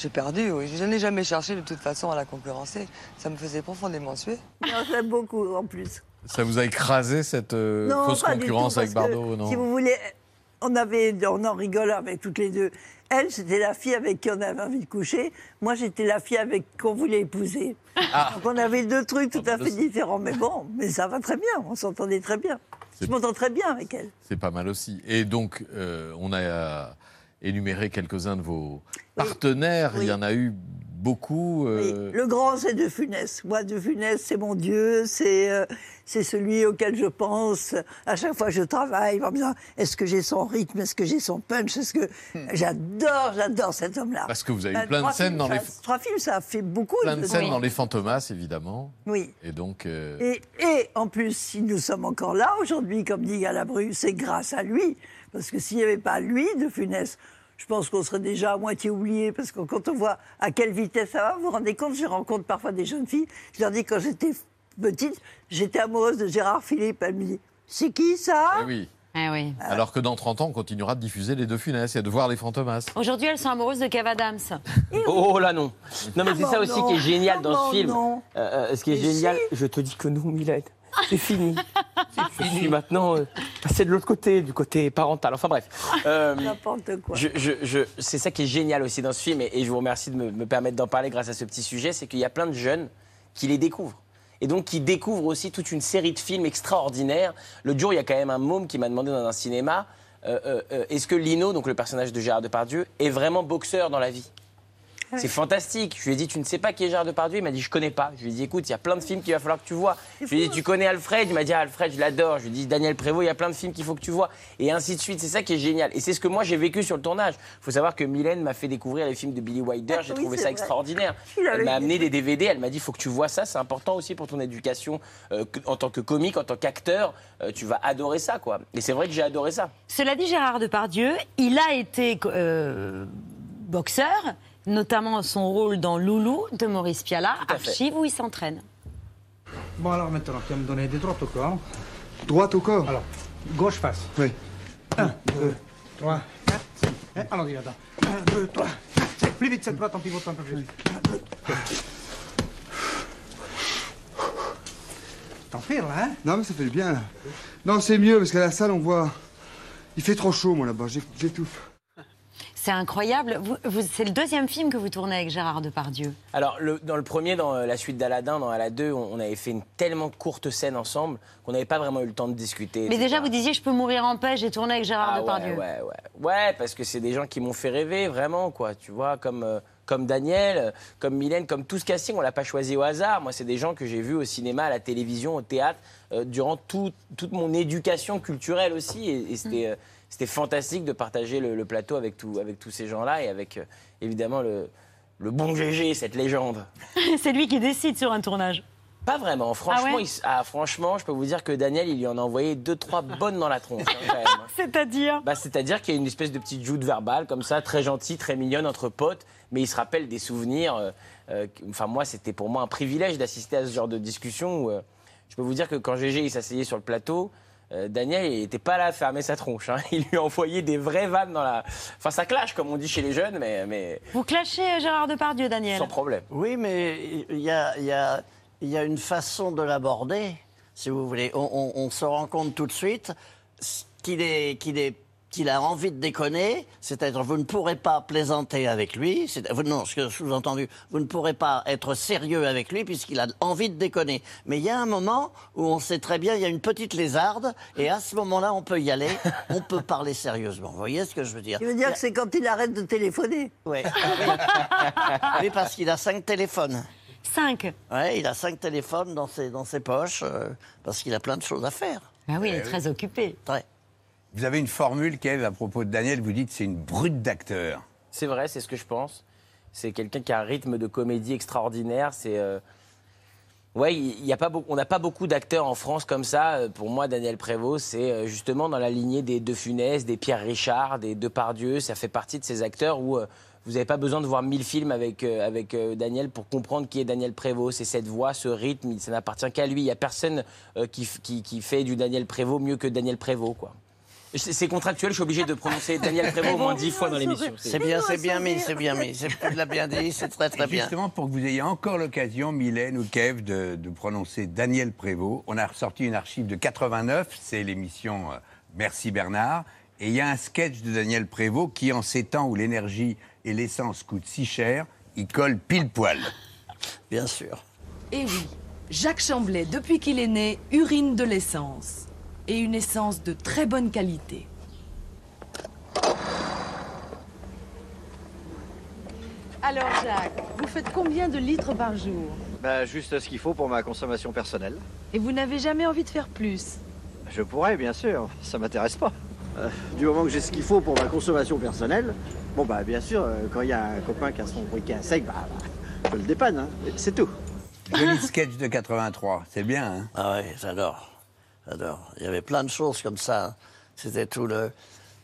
J'ai perdu, oui. Je n'ai jamais cherché de toute façon à la concurrencer. Ça me faisait profondément suer. J'aime beaucoup en plus. Ça vous a écrasé cette euh, Non, fausse concurrence tout, avec Bardot non Si vous voulez, on, avait, on en rigole avec toutes les deux. Elle, c'était la fille avec qui on avait envie de coucher. Moi, j'étais la fille avec qu'on voulait épouser. Ah. Donc on avait deux trucs tout à fait différents. Mais bon, mais ça va très bien. On s'entendait très bien. Je m'entends très bien avec elle. C'est pas mal aussi. Et donc, euh, on a énuméré quelques-uns de vos partenaires. Il y en a eu beaucoup. euh, Le grand, c'est De Funès. Moi, De Funès, c'est mon Dieu, c'est euh, c'est celui auquel je pense à chaque fois que je travaille, en me disant est-ce que j'ai son rythme, est-ce que j'ai son punch, est-ce que j'adore, j'adore cet homme-là. Hmm. Parce que vous avez eu Euh, plein de scènes films, dans les- Trois films, ça a fait beaucoup. plein de scènes dans. Les Fantomas, évidemment. Oui. Et donc. euh, Et, et en plus, si nous sommes encore là aujourd'hui, comme dit Galabru, c'est grâce à lui. Parce que s'il n'y avait pas lui, de Funès, je pense qu'on serait déjà à moitié oublié. Parce que quand on voit à quelle vitesse ça va, vous vous rendez compte, je rencontre parfois des jeunes filles. Je leur dis, quand j'étais petite, j'étais amoureuse de Gérard Philippe. Elle me dit, c'est qui ça? Eh oui. Eh oui. Alors que dans 30 ans, on continuera de diffuser les deux funestes et de voir les Fantomas. Aujourd'hui, elles sont amoureuses de Kev Adams. Oh là non. Non mais c'est Ah ça bon, aussi non. qui est génial Ah dans bon, ce film. non. Euh, euh, ce qui est génial, je te dis que non, Mylène. C'est fini. Je suis maintenant euh, de l'autre côté, du côté parental. Enfin bref. Euh, N'importe quoi. je, je- je- c'est ça qui est génial aussi dans ce film, et, et je vous remercie de me, me permettre d'en parler grâce à ce petit sujet, c'est qu'il y a plein de jeunes qui les découvrent. Et donc qui découvrent aussi toute une série de films extraordinaires. Le jour, il y a quand même un môme qui m'a demandé dans un cinéma, euh, euh, est-ce que Lino, donc le personnage de Gérard Depardieu, est vraiment boxeur dans la vie? C'est fantastique. Je lui ai dit, tu ne sais pas qui est Gérard Depardieu Il m'a dit, je connais pas. Je lui ai dit, écoute, il y a plein de films qu'il va falloir que tu vois. Je lui ai dit, tu connais Alfred? Il m'a dit, ah, Alfred, je l'adore. Je lui ai dit, Daniel Prévost, il y a plein de films qu'il faut que tu vois. Et ainsi de suite. C'est ça qui est génial. Et c'est ce que moi j'ai vécu sur le tournage. Il faut savoir que Mylène m'a fait découvrir les films de Billy Wilder. J'ai Oui, trouvé ça vrai. extraordinaire. Elle m'a amené des DVD. Elle m'a dit, faut que tu vois ça. C'est important aussi pour ton éducation euh, en tant que comique, en tant qu'acteur. Euh, tu vas adorer ça, quoi. Et c'est vrai que j'ai adoré ça. Cela dit, Gérard Depardieu, il a été euh, boxeur, notamment son rôle dans Loulou de Maurice Pialat, Tout à fait. archive où il s'entraîne. Bon, alors maintenant, tu vas me donner des droites au corps. Droite au corps Alors, gauche face. Oui. 1, 2, 3, 4, 5. Allons-y, attends. 1, 2, 3, 4, 5. Plus vite cette droite en pivotant un peu plus. 1, 2, 3. T'enfiles, là, hein Non, mais ça fait du bien, là. Non, c'est mieux, parce qu'à la salle, on voit... Il fait trop chaud, moi, là-bas. J'ai- J'étouffe. C'est incroyable. Vous- vous- c'est le deuxième film que vous tournez avec Gérard Depardieu. Alors, le- dans le premier, dans euh, la suite d'Aladin, dans Ala 2, on, on avait fait une tellement courte scène ensemble qu'on n'avait pas vraiment eu le temps de discuter. Mais etc. déjà, vous disiez, je peux mourir en paix, j'ai tourné avec Gérard Ah Depardieu. Ouais, ouais, ouais. Ouais, parce que c'est des gens qui m'ont fait rêver, vraiment, quoi. Tu vois, comme, euh, comme Daniel, comme Mylène, comme tout ce casting, on l'a pas choisi au hasard. Moi, c'est des gens que j'ai vus au cinéma, à la télévision, au théâtre, euh, durant tout- toute mon éducation culturelle aussi. Et, et c'était. euh, c'était fantastique de partager le, le plateau avec, tout, avec tous ces gens-là et avec euh, évidemment le, le bon GG, cette légende. c'est lui qui décide sur un tournage. Pas vraiment. Franchement, Ah ouais il s- ah, franchement, je peux vous dire que Daniel, il lui en a envoyé deux, trois bonnes dans la tronche. hein, même. C'est-à-dire bah, C'est-à-dire qu'il y a une espèce de petite joute verbale, comme ça, très gentille, très mignonne entre potes, mais il se rappelle des souvenirs. euh, euh, Enfin, moi, c'était pour moi un privilège d'assister à ce genre de discussion où je peux vous dire que quand GG il s'asseyait sur le plateau, euh, Daniel, il n'était pas là à fermer sa tronche. hein. Il lui envoyait des vraies vannes dans la. Enfin, ça clash, comme on dit chez les jeunes, mais, mais Vous clashez euh, Gérard Depardieu, Daniel sans problème. Oui, mais il y a, il y a- il y a une façon de l'aborder, si vous voulez. On, on- on se rend compte tout de suite qu'il est, qu'il est, qu'il a envie de déconner, c'est-à-dire vous ne pourrez pas plaisanter avec lui, c'est- vous- non, ce que je sous-entendu, vous ne pourrez pas être sérieux avec lui puisqu'il a envie de déconner. Mais il y a un moment où on sait très bien, il y a une petite lézarde, et à ce moment-là, on peut y aller, on peut parler sérieusement. Vous voyez ce que je veux dire? Tu veux dire que c'est quand il arrête de téléphoner? Ouais. Oui, parce qu'il a cinq téléphones. Cinq Ouais, il a cinq téléphones dans ses, dans ses poches, euh, parce qu'il a plein de choses à faire. Ah oui, il est Eh très occupé. Ouais. Vous avez une formule, Kev, à propos de Daniel, vous dites c'est une brute d'acteur. C'est vrai, c'est ce que je pense. C'est quelqu'un qui a un rythme de comédie extraordinaire. C'est. euh, Ouais, il y a pas on n'a pas beaucoup d'acteurs en France comme ça. Euh, Pour moi, Daniel Prévost, c'est euh, justement dans la lignée des De Funès, des Pierre Richard, des Depardieu. Ça fait partie de ces acteurs où vous n'avez pas besoin de voir mille films avec, avec euh, Daniel pour comprendre qui est Daniel Prévost. C'est cette voix, ce rythme, ça n'appartient qu'à lui. Il n'y a personne qui, qui, qui fait du Daniel Prévost mieux que Daniel Prévost, quoi. C'est contractuel, je suis obligé de prononcer Daniel Prévost au moins dix fois dans l'émission. C'est bien, c'est bien mis, c'est bien mis. C'est- Tu l'as bien dit, c'est très très bien. Justement, pour que vous ayez encore l'occasion, Mylène ou Kev, de, de prononcer Daniel Prévost, on a ressorti une archive de 89, c'est l'émission euh, Merci Bernard, Et il y a un sketch de Daniel Prévost qui, en ces temps où l'énergie et l'essence coûtent si cher, il colle pile poil. Bien sûr. Et oui, Jacques Chamblet, depuis qu'il est né, urine de l'essence. Et une essence de très bonne qualité. Alors Jacques, vous faites combien de litres par jour? Bah, juste ce qu'il faut pour ma consommation personnelle. Et vous n'avez jamais envie de faire plus? Je pourrais, bien sûr, ça m'intéresse pas. Euh, du moment que j'ai ce qu'il faut pour ma consommation personnelle, bon bah bien sûr, euh, quand il y a un copain qui a son briquet à sec, bah, je le dépanne, hein, c'est tout. Joli sketch de 83, c'est bien, hein Ah oui, j'adore. J'adore. Il y avait plein de choses comme ça. C'était tout le,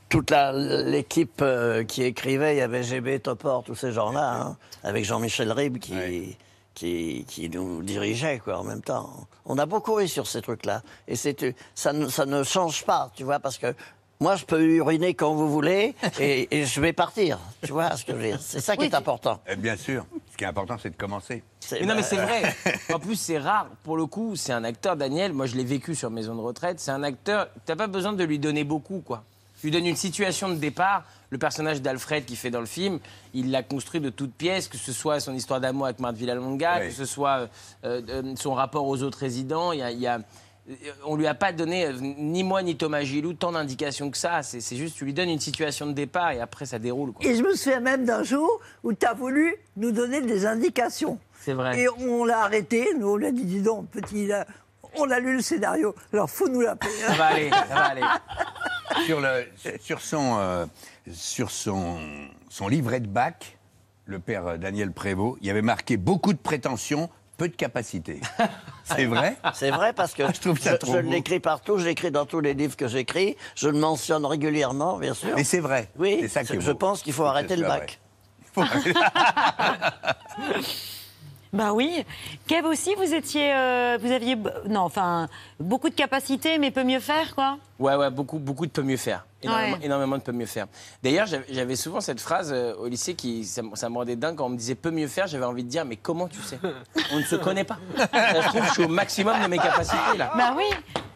toute l'équipe euh, qui écrivait. Il y avait GB, Topor, tous ces gens-là, hein, avec Jean-Michel Ribes qui, qui, qui nous dirigeait quoi, en même temps. On a beaucoup ri sur ces trucs-là. Et c'est, ça, ne, ça ne change pas, tu vois, parce que moi, je peux uriner quand vous voulez et, et je vais partir. Tu vois ce que je veux dire? C'est ça qui est important. Eh Bien sûr. Ce qui est important, c'est de commencer. Mais non, mais c'est vrai. En plus, c'est rare. Pour le coup, c'est un acteur, Daniel. Moi, je l'ai vécu sur Maison de retraite. C'est un acteur. T'as pas besoin de lui donner beaucoup, quoi. Tu lui donnes une situation de départ. Le personnage d'Alfred qu'il fait dans le film, il l'a construit de toutes pièces, que ce soit son histoire d'amour avec Marthe Villalonga, Oui. que ce soit euh, euh, son rapport aux autres résidents. Il y a, il y a- on lui a pas donné, euh, ni moi ni Thomas Gilou, tant d'indications que ça. C'est juste, tu lui donnes une situation de départ et après, ça déroule. quoi. Et je me souviens même d'un jour où tu as voulu nous donner des indications. C'est vrai. Et on l'a arrêté, nous on lui a dit, dis donc, petit, on a lu le scénario, alors faut nous l'appeler. Ça va aller, ça va aller. sur, le, sur, son, euh, sur son, son livret de bac, le père euh, Daniel Prévost, il y avait marqué beaucoup de prétentions, peu de capacité. C'est vrai C'est vrai parce que Je trouve ça je, l'écris partout, je l'écris dans tous les livres que j'écris, je le mentionne régulièrement, bien sûr. Mais c'est vrai. Oui, ça est je pense qu'il faut arrêter le bac. Bah oui. Kev aussi, vous étiez, euh, vous aviez, non, enfin, beaucoup de capacités, mais peut mieux faire, quoi. Ouais, ouais, beaucoup, beaucoup de peut mieux faire. Énormément, Ouais. énormément de peut mieux faire. D'ailleurs, j'avais souvent cette phrase euh, au lycée qui, ça, me- ça me rendait dingue quand on me disait peut mieux faire. J'avais envie de dire, mais comment tu sais? On ne se connaît pas. Ça se trouve, je suis au maximum de mes capacités là. Bah oui.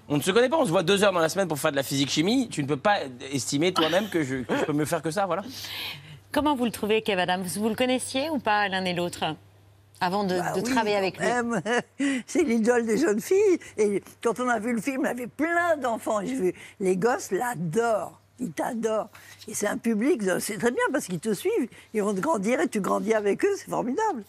On ne se connaît pas. On se voit deux heures dans la semaine pour faire de la physique chimie. Tu ne peux pas estimer toi-même que je, que je peux mieux faire que ça, voilà. Comment vous le trouvez, Kev Adams? Vous le connaissiez ou pas, l'un et l'autre? Avant de, Bah de oui, travailler avec lui. C'est l'idole des jeunes filles. Et quand on a vu le film, il y avait plein d'enfants. Et j'ai vu, les gosses l'adorent. Ils t'adorent. Et c'est un public, c'est très bien parce qu'ils te suivent. Ils vont te grandir et tu grandis avec eux. C'est formidable.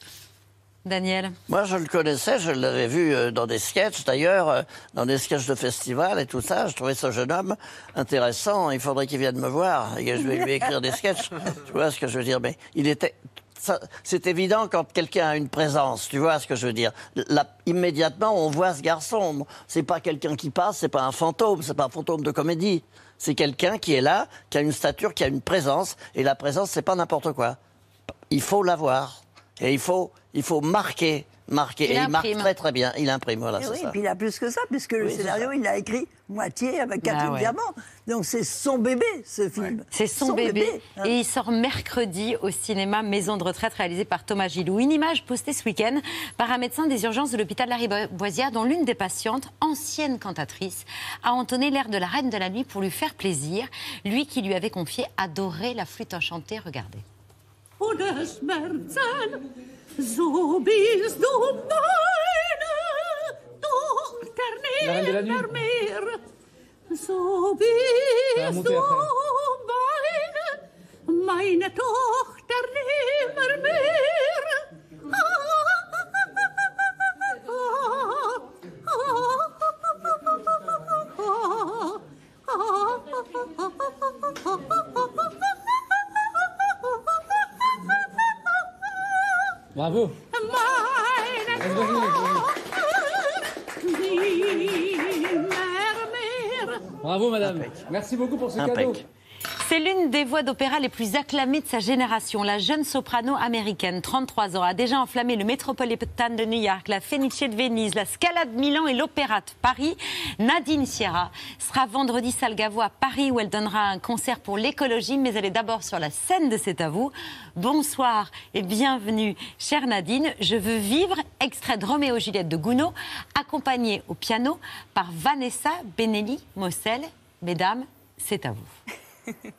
Daniel Moi, je le connaissais, je l'avais vu euh, dans des sketchs, d'ailleurs, euh, dans des sketchs de festival et tout ça. Je trouvais ce jeune homme intéressant. Il faudrait qu'il vienne me voir et que je vais lui écrire des sketchs. Tu vois ce que je veux dire? Mais il était. C'est évident quand quelqu'un a une présence, tu vois ce que je veux dire. Immédiatement, on voit ce garçon. C'est pas quelqu'un qui passe, c'est pas un fantôme, c'est pas un fantôme de comédie. C'est quelqu'un qui est là, qui a une stature, qui a une présence. Et la présence, c'est pas n'importe quoi. Il faut l'avoir. Et il faut, il faut marquer, marquer. Il et il marque très très bien. Il imprime, voilà, Et c'est oui, ça. puis il a plus que ça, puisque le Oui, scénario, il l'a écrit moitié avec Catherine Bah ouais. Diamant. Donc c'est son bébé, ce film. C'est son, bébé. hein. Et il sort mercredi au cinéma Maison de retraite réalisé par Thomas Gilou. Une image postée ce week-end par un médecin des urgences de l'hôpital Lariboisière dont l'une des patientes, ancienne cantatrice, a entonné l'air de la Reine de la Nuit pour lui faire plaisir. Lui qui lui avait confié adorer la flûte enchantée. Regardez. Ohne Schmerzen, so bist du meine Tochter La Reine de la Nuit. nimmer mehr. So Ça va bist monter du après. meine, meine Tochter nimmer mehr. Bravo. Meine Tochter mehr. Bravo, madame. Merci beaucoup pour ce Impec. cadeau. C'est l'une des voix d'opéra les plus acclamées de sa génération. La jeune soprano américaine, 33 ans, a déjà enflammé le Metropolitan de New York, la Fenice de Venise, la Scala de Milan et l'Opéra de Paris. Nadine Sierra sera vendredi Salgavo à Paris où elle donnera un concert pour l'écologie, mais elle est d'abord sur la scène de C'est à vous. Bonsoir et bienvenue, chère Nadine. Je veux vivre, extrait de Roméo et Juliette de Gounod, accompagné au piano par Vanessa Benelli Mossel. Mesdames, c'est à vous. Thank you.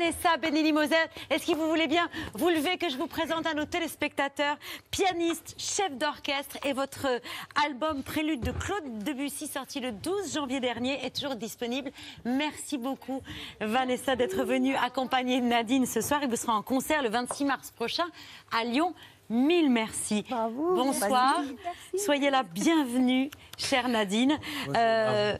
Vanessa Benelli-Moser. Est-ce que vous voulez bien vous lever que je vous présente à nos téléspectateurs, pianiste, chef d'orchestre et votre album Prélude de Claude Debussy sorti le 12 janvier dernier est toujours disponible. Merci beaucoup Vanessa d'être venue accompagner Nadine ce soir et vous serez en concert le 26 mars prochain à Lyon. Mille merci. Bonsoir. Merci. Soyez la bienvenue, chère Nadine. Euh,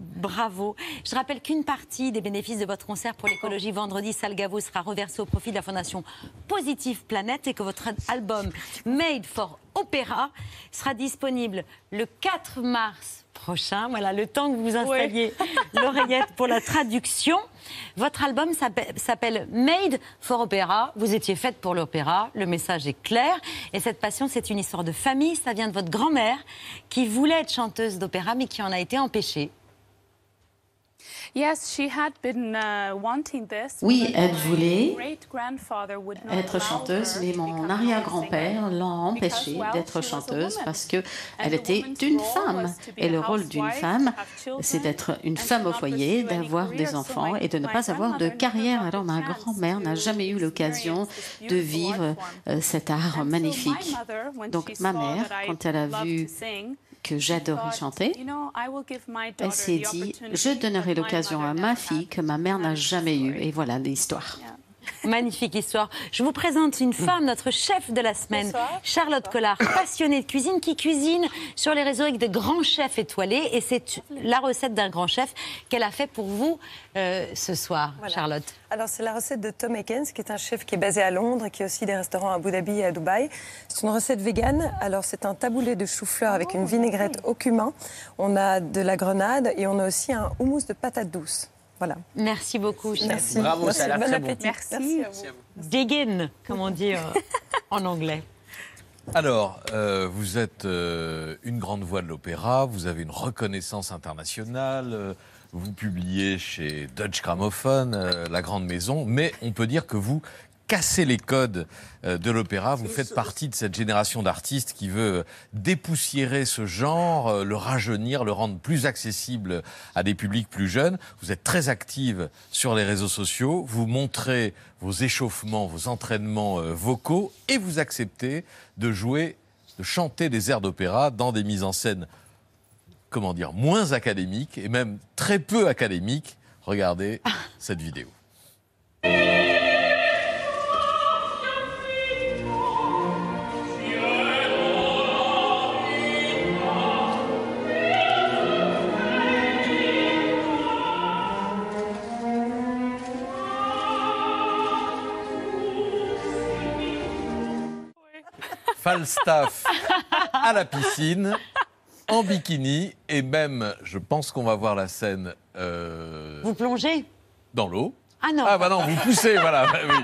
Bravo. Je rappelle qu'une partie des bénéfices de votre concert pour l'écologie vendredi Salgavo sera reversée au profit de la fondation Positive Planète et que votre album Made for Opera sera disponible le 4 mars prochain. Voilà, le temps que vous installiez l'oreillette pour la traduction. Votre album s'appelle- s'appelle Made for Opera. Vous étiez faite pour l'opéra. Le message est clair. Et cette passion, c'est une histoire de famille. Ça vient de votre grand-mère qui voulait être chanteuse d'opéra, mais qui en a été empêchée. Yes, she had been uh, wanting this. Oui, but elle voulait être chanteuse, mais mon arrière-grand-père l'a empêchée d'être chanteuse parce que elle était une femme. Et le rôle d'une femme, c'est d'être une femme au foyer, d'avoir des enfants et de ne pas avoir de carrière. Alors ma grand-mère n'a jamais eu l'occasion de vivre euh, cet art magnifique. Donc ma mère, quand elle a vu que j'adorais chanter, elle s'est dit, je donnerai l'occasion à ma fille que ma mère n'a jamais eue. Et voilà l'histoire. Magnifique histoire. Je vous présente une femme, notre chef de la semaine, Charlotte Collard, passionnée de cuisine, qui cuisine sur les réseaux avec de grands chefs étoilés. Et c'est la recette d'un grand chef qu'elle a fait pour vous euh, ce soir, Voilà. Charlotte. Alors, c'est la recette de Tom Ekens, qui est un chef qui est basé à Londres et qui a aussi des restaurants à Abu Dhabi et à Dubaï. C'est une recette végane. Alors, c'est un taboulé de chou-fleur avec une vinaigrette au cumin. On a de la grenade et on a aussi un houmous de patates douces. Voilà. Merci beaucoup, chef. Merci. Bravo, Merci, ça a l'air bon très bon. Merci. Merci à vous. Begin, comme on dit euh, en anglais. Alors, euh, vous êtes euh, une grande voix de l'opéra, vous avez une reconnaissance internationale, euh, vous publiez chez Dutch Gramophone, euh, la grande maison, mais on peut dire que vous cassez les codes euh, de l'opéra, vous faites partie de cette génération d'artistes qui veut dépoussiérer ce genre, euh, le rajeunir, le rendre plus accessible à des publics plus jeunes. Vous êtes très active sur les réseaux sociaux, vous montrez vos échauffements, vos entraînements euh, vocaux et vous acceptez de jouer, de chanter des airs d'opéra dans des mises en scène, comment dire, moins académiques et même très peu académiques. Regardez cette vidéo. Falstaff à la piscine, en bikini, et même, je pense qu'on va voir la scène euh, Vous plongez? dans l'eau. Ah non. Ah bah non, vous poussez, voilà. bah oui.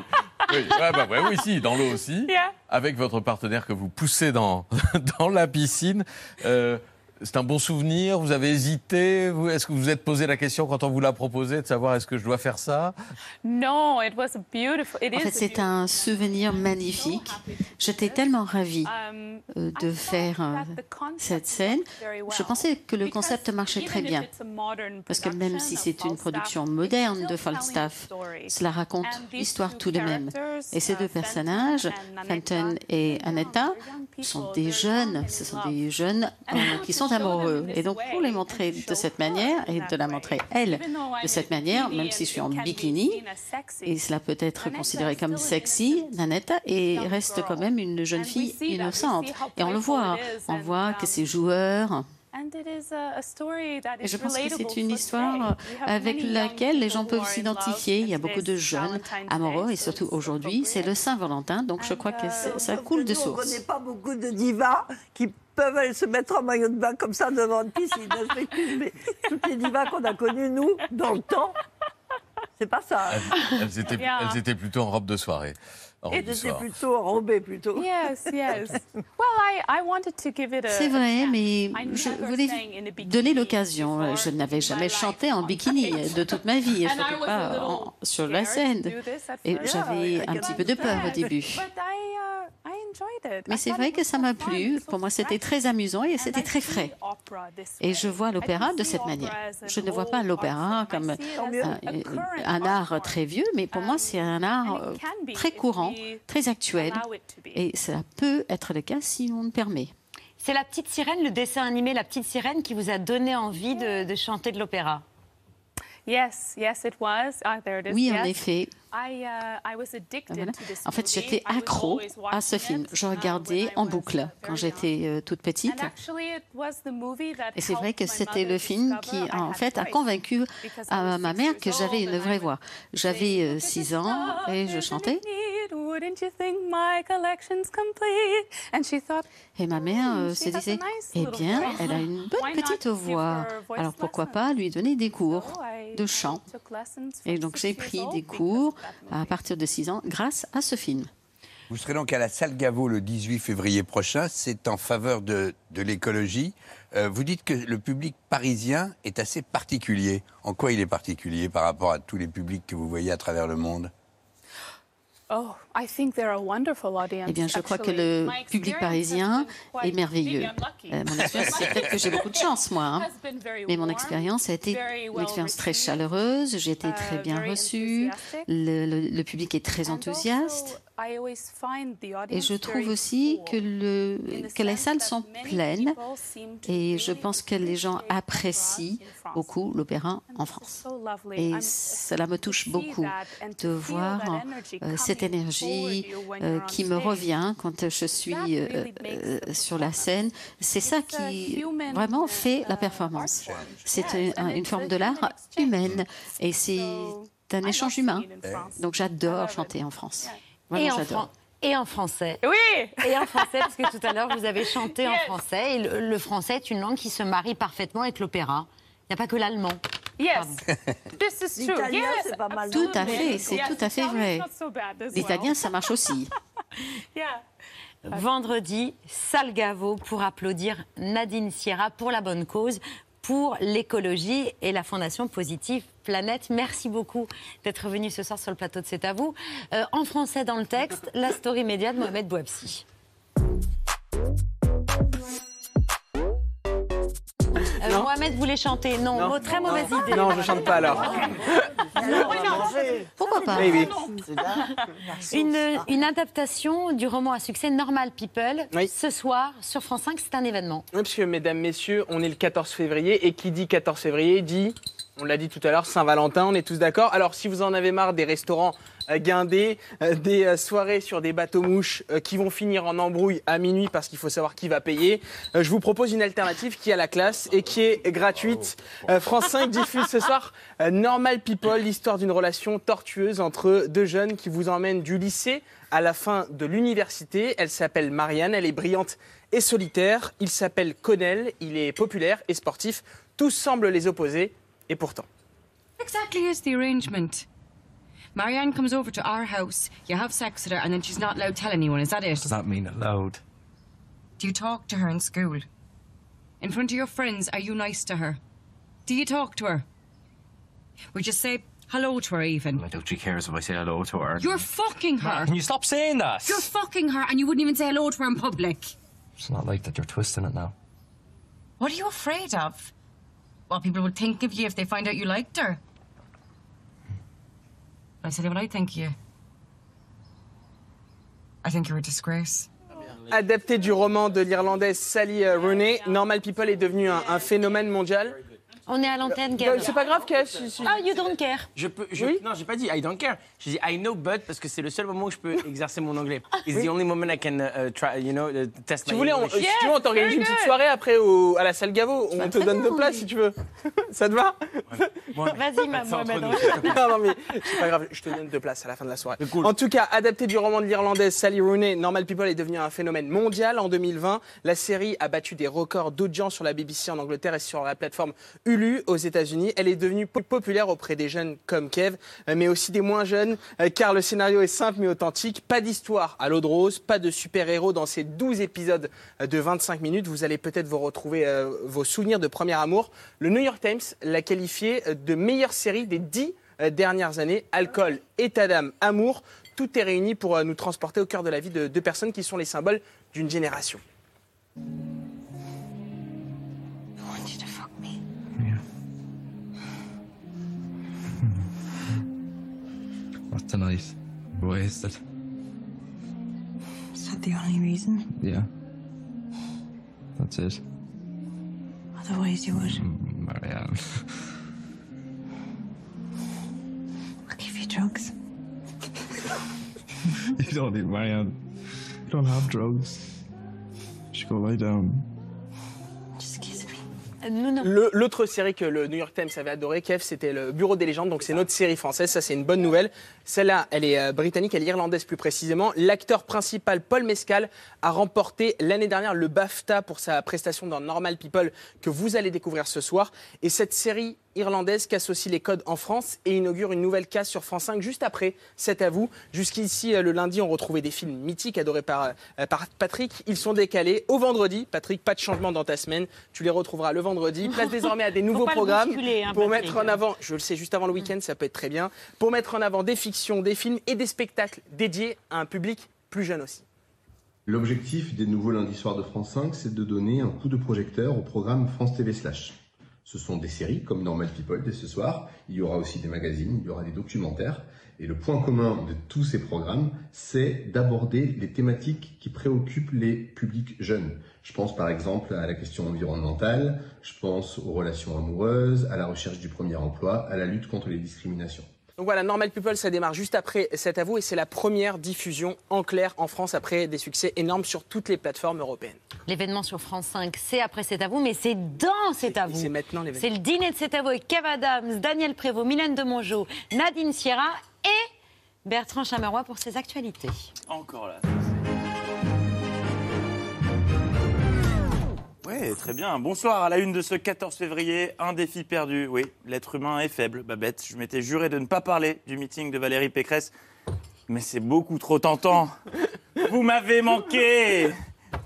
Oui, ouais, bah ouais, oui, si, dans l'eau aussi. Yeah. Avec votre partenaire que vous poussez dans, dans la piscine. Euh, c'est un bon souvenir Vous avez hésité Vous- Est-ce que vous vous êtes posé la question quand on vous l'a proposé de savoir est-ce que je dois faire ça? No, it was a beautiful. It En is fait, a c'est un souvenir magnifique. J'étais tellement ravie Um, euh, de faire euh, cette scène. Je pensais que le concept marchait très bien. Parce que même si c'est une production moderne de Falstaff, cela raconte l'histoire tout de même. Et ces deux personnages, Fenton et Annetta, sont des jeunes, ce sont des jeunes euh, qui sont amoureux. Et donc, pour les montrer de cette manière, et de la montrer, elle, de cette manière, même si je suis en bikini, et cela peut être considéré comme sexy, Nanetta et reste quand même une jeune fille innocente. Et on le voit, on voit que ces joueurs. Et je pense que c'est une histoire avec laquelle les gens peuvent s'identifier. Il y a beaucoup de jeunes amoureux et surtout aujourd'hui, c'est le Saint-Valentin, donc je crois que c'est- ça coule de On ne source. connaît pas beaucoup de divas qui peuvent aller se mettre en maillot de bain comme ça devant une piscine. Je m'excuse, mais toutes les divas qu'on a connues, nous, dans le temps, c'est pas ça. elles, elles étaient, Yeah. elles étaient plutôt en robe de soirée. C'est vrai, mais I je never voulais sang in a bikini donner l'occasion. Je n'avais jamais chanté en bikini de toute ma vie, was pas a little en- sur la scène. do this at Et j'avais un petit peu de peur au début. But I, I enjoyed it. Mais c'est vrai it que ça m'a plu. It was Pour moi, c'était fresh. très amusant et And c'était I très see frais. opera this Et je vois l'opéra I de see cette opera manière. as an Je ne vois pas old l'opéra art comme as un, art très vieux, mais pour moi, c'est un art euh, très courant, très actuel. Et cela peut être le cas si on le permet. C'est la petite sirène, le dessin animé La petite sirène qui vous a donné envie de, de chanter de l'opéra. Oui, en effet. Uh, En fait, j'étais accro à ce film. Je uh, regardais en boucle uh, quand j'étais euh, toute petite. Et c'est vrai que c'était le film qui, en fait, a convaincu à ma mère que j'avais une vraie voix. J'avais 6 ans et je chantais. Wouldn't you think my collection's complete? And she thought, Et ma mère euh, Hmm, se she has a disait, nice eh little bien, voice. elle a une Why bonne not petite give voix. Alors pourquoi pas lui donner des cours I de chant Et from donc six j'ai years pris old des cours à partir de 6 ans grâce à ce film. Vous serez donc à la salle Gaveau le 18 février prochain. C'est en faveur de, de l'écologie. Euh, vous dites que le public parisien est assez particulier. En quoi il est particulier par rapport à tous les publics que vous voyez à travers le monde Oh, I think they're a wonderful audience. Eh bien, je crois que le public parisien est merveilleux. Euh, mon expérience, c'est peut-être que j'ai beaucoup de chance, moi. hein. Mais mon expérience a été une expérience très chaleureuse. J'ai été très bien very reçue. Le, le- le public est très enthousiaste. Also, I always find the Et je trouve aussi que, le, les salles sont pleines et je pense que les gens apprécient beaucoup l'opéra en France. Et cela me touche beaucoup de voir euh, cette énergie euh, qui me revient quand je suis euh, sur la scène. C'est ça qui vraiment fait uh, la performance. C'est un- une forme de l'art humaine et c'est un échange humain. Donc j'adore chanter en France. Vraiment, et, en j'adore. fran- et en français. Oui Et en français, parce que tout à l'heure, vous avez chanté en Yes. français. Et le, le français est une langue qui se marie parfaitement avec l'opéra. Il n'y a pas que l'allemand. Yes, this is true. L'italien, Yes, c'est pas mal. Tout à fait, c'est Yes, tout à fait vrai. not so well. L'italien, ça marche aussi. Yeah. Vendredi, Salgavo pour applaudir Nadine Sierra pour la bonne cause, pour l'écologie et la Fondation Positive Planète. Merci beaucoup d'être venu ce soir sur le plateau de C'est à vous. Euh, en français dans le texte, la story média de Mohamed Bouabsi. Euh, Mohamed voulait chanter. Non, Non. oh, très mauvaise idée. Non, je chante pas alors. Pourquoi pas Maybe. Une, une adaptation du roman à succès Normal People. Oui. Ce soir, sur France 5, c'est un événement. Oui, parce que, mesdames, messieurs, on est le 14 février, et qui dit 14 février dit, on l'a dit tout à l'heure, Saint-Valentin, on est tous d'accord. Alors, si vous en avez marre des restaurants euh, guindés, euh, des euh, soirées sur des bateaux-mouches euh, qui vont finir en embrouille à minuit parce qu'il faut savoir qui va payer, je vous propose une alternative qui a la classe et qui est gratuite. Euh, France 5 diffuse ce soir Normal People, l'histoire d'une relation tortueuse entre deux jeunes qui vous emmènent du lycée à la fin de l'université. Elle s'appelle Marianne, elle est brillante et solitaire. Il s'appelle Connell, il est populaire et sportif. Tous semblent les opposer, et pourtant. Exactly is the arrangement. Marianne comes over to our house, you have sex with her, and then she's not allowed to tell anyone. Is that it? Does that mean allowed? Do you talk to her in school? In front of your friends, are you nice to her? Do you talk to her? Would you say hello to her even? I doubt she cares if I say hello to her. You're fucking her. Can you stop saying that? You're fucking her, and you wouldn't even say hello to her in public. It's not like that. You're twisting it now. What are you afraid of? What people would think of you if they find out you liked her. I you what I think of you. I think you're a disgrace. Adapté du roman de l'Irlandaise Sally euh, Rooney, Normal People est devenu un phénomène mondial. On est à l'antenne, Euh, Gaël. C'est pas grave, Kev. Ah, you don't care. Je peux, je, Non, j'ai pas dit I don't care. J'ai dit I know but parce que c'est le seul moment où je peux exercer mon anglais. It's the only moment I can uh, try, you know, uh, test Tu my voulais, on, English. si tu veux, on t'organise une petite soirée après au- à la salle Gaveau. On te donne deux places si tu veux. Ça te va Vas-y, ma Ça, entre Mohamed. nous. non, non, mais c'est pas grave, je te donne deux places à la fin de la soirée. En tout cas, adapté du roman de l'Irlandaise Sally Rooney, Normal People est devenu un phénomène mondial en 2020. La série a battu des records d'audience sur la BBC en Angleterre et sur la plateforme Hulu aux États-Unis. Elle est devenue po- populaire auprès des jeunes comme Kev, mais aussi des moins jeunes, euh, car le scénario est simple mais authentique. Pas d'histoire à l'eau de rose, pas de super-héros dans ces 12 épisodes euh, de 25 minutes. Vous allez peut-être vous retrouver euh, vos souvenirs de premier amour. Le New York Times l'a qualifié de meilleure série des 10 euh, dernières années. Alcool, état d'âme, amour, tout est réuni pour nous transporter au cœur de la vie de deux personnes qui sont les symboles d'une génération. Not tonight. Wasted. Is that the only reason? Yeah. That's it. Otherwise, you would. Mm, Marianne. I'll give you drugs. you don't need Marianne. You don't have drugs. You should go lie down. L'autre série que le New York Times avait adoré, Kev, c'était le Bureau des légendes. Donc c'est notre série française. Ça, c'est une bonne nouvelle. Celle-là, elle est euh, britannique, elle est irlandaise plus précisément. L'acteur principal, Paul Mescal, a remporté l'année dernière le BAFTA pour sa prestation dans Normal People que vous allez découvrir ce soir. Et cette série irlandaise casse aussi les codes en France et inaugure une nouvelle case sur France 5 juste après C'est à vous. Jusqu'ici, euh, le lundi, on retrouvait des films mythiques adorés par, euh, par Patrick. Ils sont décalés au vendredi. Patrick, pas de changement dans ta semaine. Tu les retrouveras le vendredi. Place désormais à des Faut nouveaux programmes hein, pour Patrick. mettre en avant, je le sais, juste avant le week-end, ça peut être très bien, pour mettre en avant des fictions, des films et des spectacles dédiés à un public plus jeune aussi. L'objectif des nouveaux lundis soirs de France 5, c'est de donner un coup de projecteur au programme France TV Slash. Ce sont des séries comme Normal People dès ce soir. Il y aura aussi des magazines, il y aura des documentaires. Et le point commun de tous ces programmes, c'est d'aborder les thématiques qui préoccupent les publics jeunes. Je pense par exemple à la question environnementale, je pense aux relations amoureuses, à la recherche du premier emploi, à la lutte contre les discriminations. Donc voilà, Normal People, ça démarre juste après C'est à vous et c'est la première diffusion en clair en France après des succès énormes sur toutes les plateformes européennes. L'événement sur France 5, c'est après C'est à vous, mais c'est dans C'est à vous. C'est maintenant l'événement. C'est le dîner de C'est à vous avec Kev Adams, Daniel Prévost, Mylène de Mongeau, Nadine Sierra et Bertrand Chameroy pour ses actualités. Encore là. Oui, très bien. Bonsoir. À la une de ce 14 février, un défi perdu. Oui, l'être humain est faible, Babette. Je m'étais juré de ne pas parler du meeting de Valérie Pécresse, mais c'est beaucoup trop tentant. Vous m'avez manqué.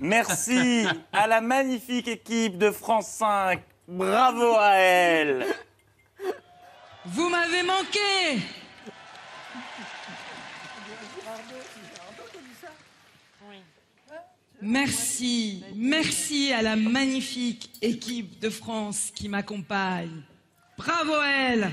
Merci à la magnifique équipe de France 5. Bravo à elle. Vous m'avez manqué Merci, merci à la magnifique équipe de France qui m'accompagne. Bravo elle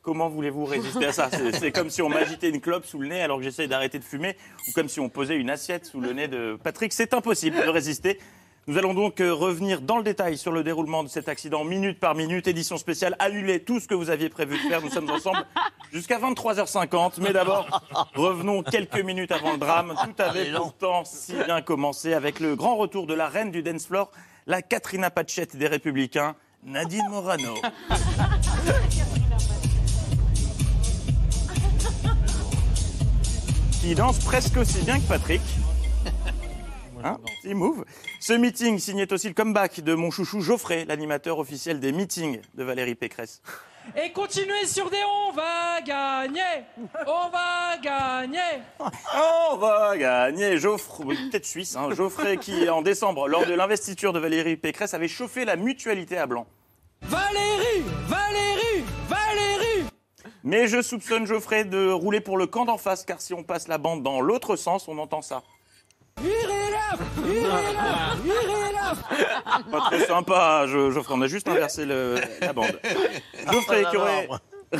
Comment voulez-vous résister à ça? C'est comme si on m'agitait une clope sous le nez alors que j'essaye d'arrêter de fumer, ou comme si on posait une assiette sous le nez de Patrick. C'est impossible de résister. Nous allons donc euh, revenir dans le détail sur le déroulement de cet accident, minute par minute, édition spéciale. Annulez tout ce que vous aviez prévu de faire. Nous sommes ensemble jusqu'à 23h50. Mais d'abord, revenons quelques minutes avant le drame. Tout avait pourtant si bien commencé avec le grand retour de la reine du dance floor, la Katrina Pachette des Républicains, Nadine Morano. qui danse presque aussi bien que Patrick. Hein Il move. Ce meeting signait aussi le comeback de mon chouchou Geoffrey, l'animateur officiel des meetings de Valérie Pécresse. Et continuez sur des on va gagner On va gagner On va gagner Geoffrey, peut-être suisse, hein, Geoffrey qui en décembre, lors de l'investiture de Valérie Pécresse, avait chauffé la mutualité à blanc. Valérie Valérie Valérie Mais je soupçonne Geoffrey de rouler pour le camp d'en face, car si on passe la bande dans l'autre sens, on entend ça. Pas très sympa, Je- Geoffrey, on a juste inversé le- la bande. Geoffrey qui aurait...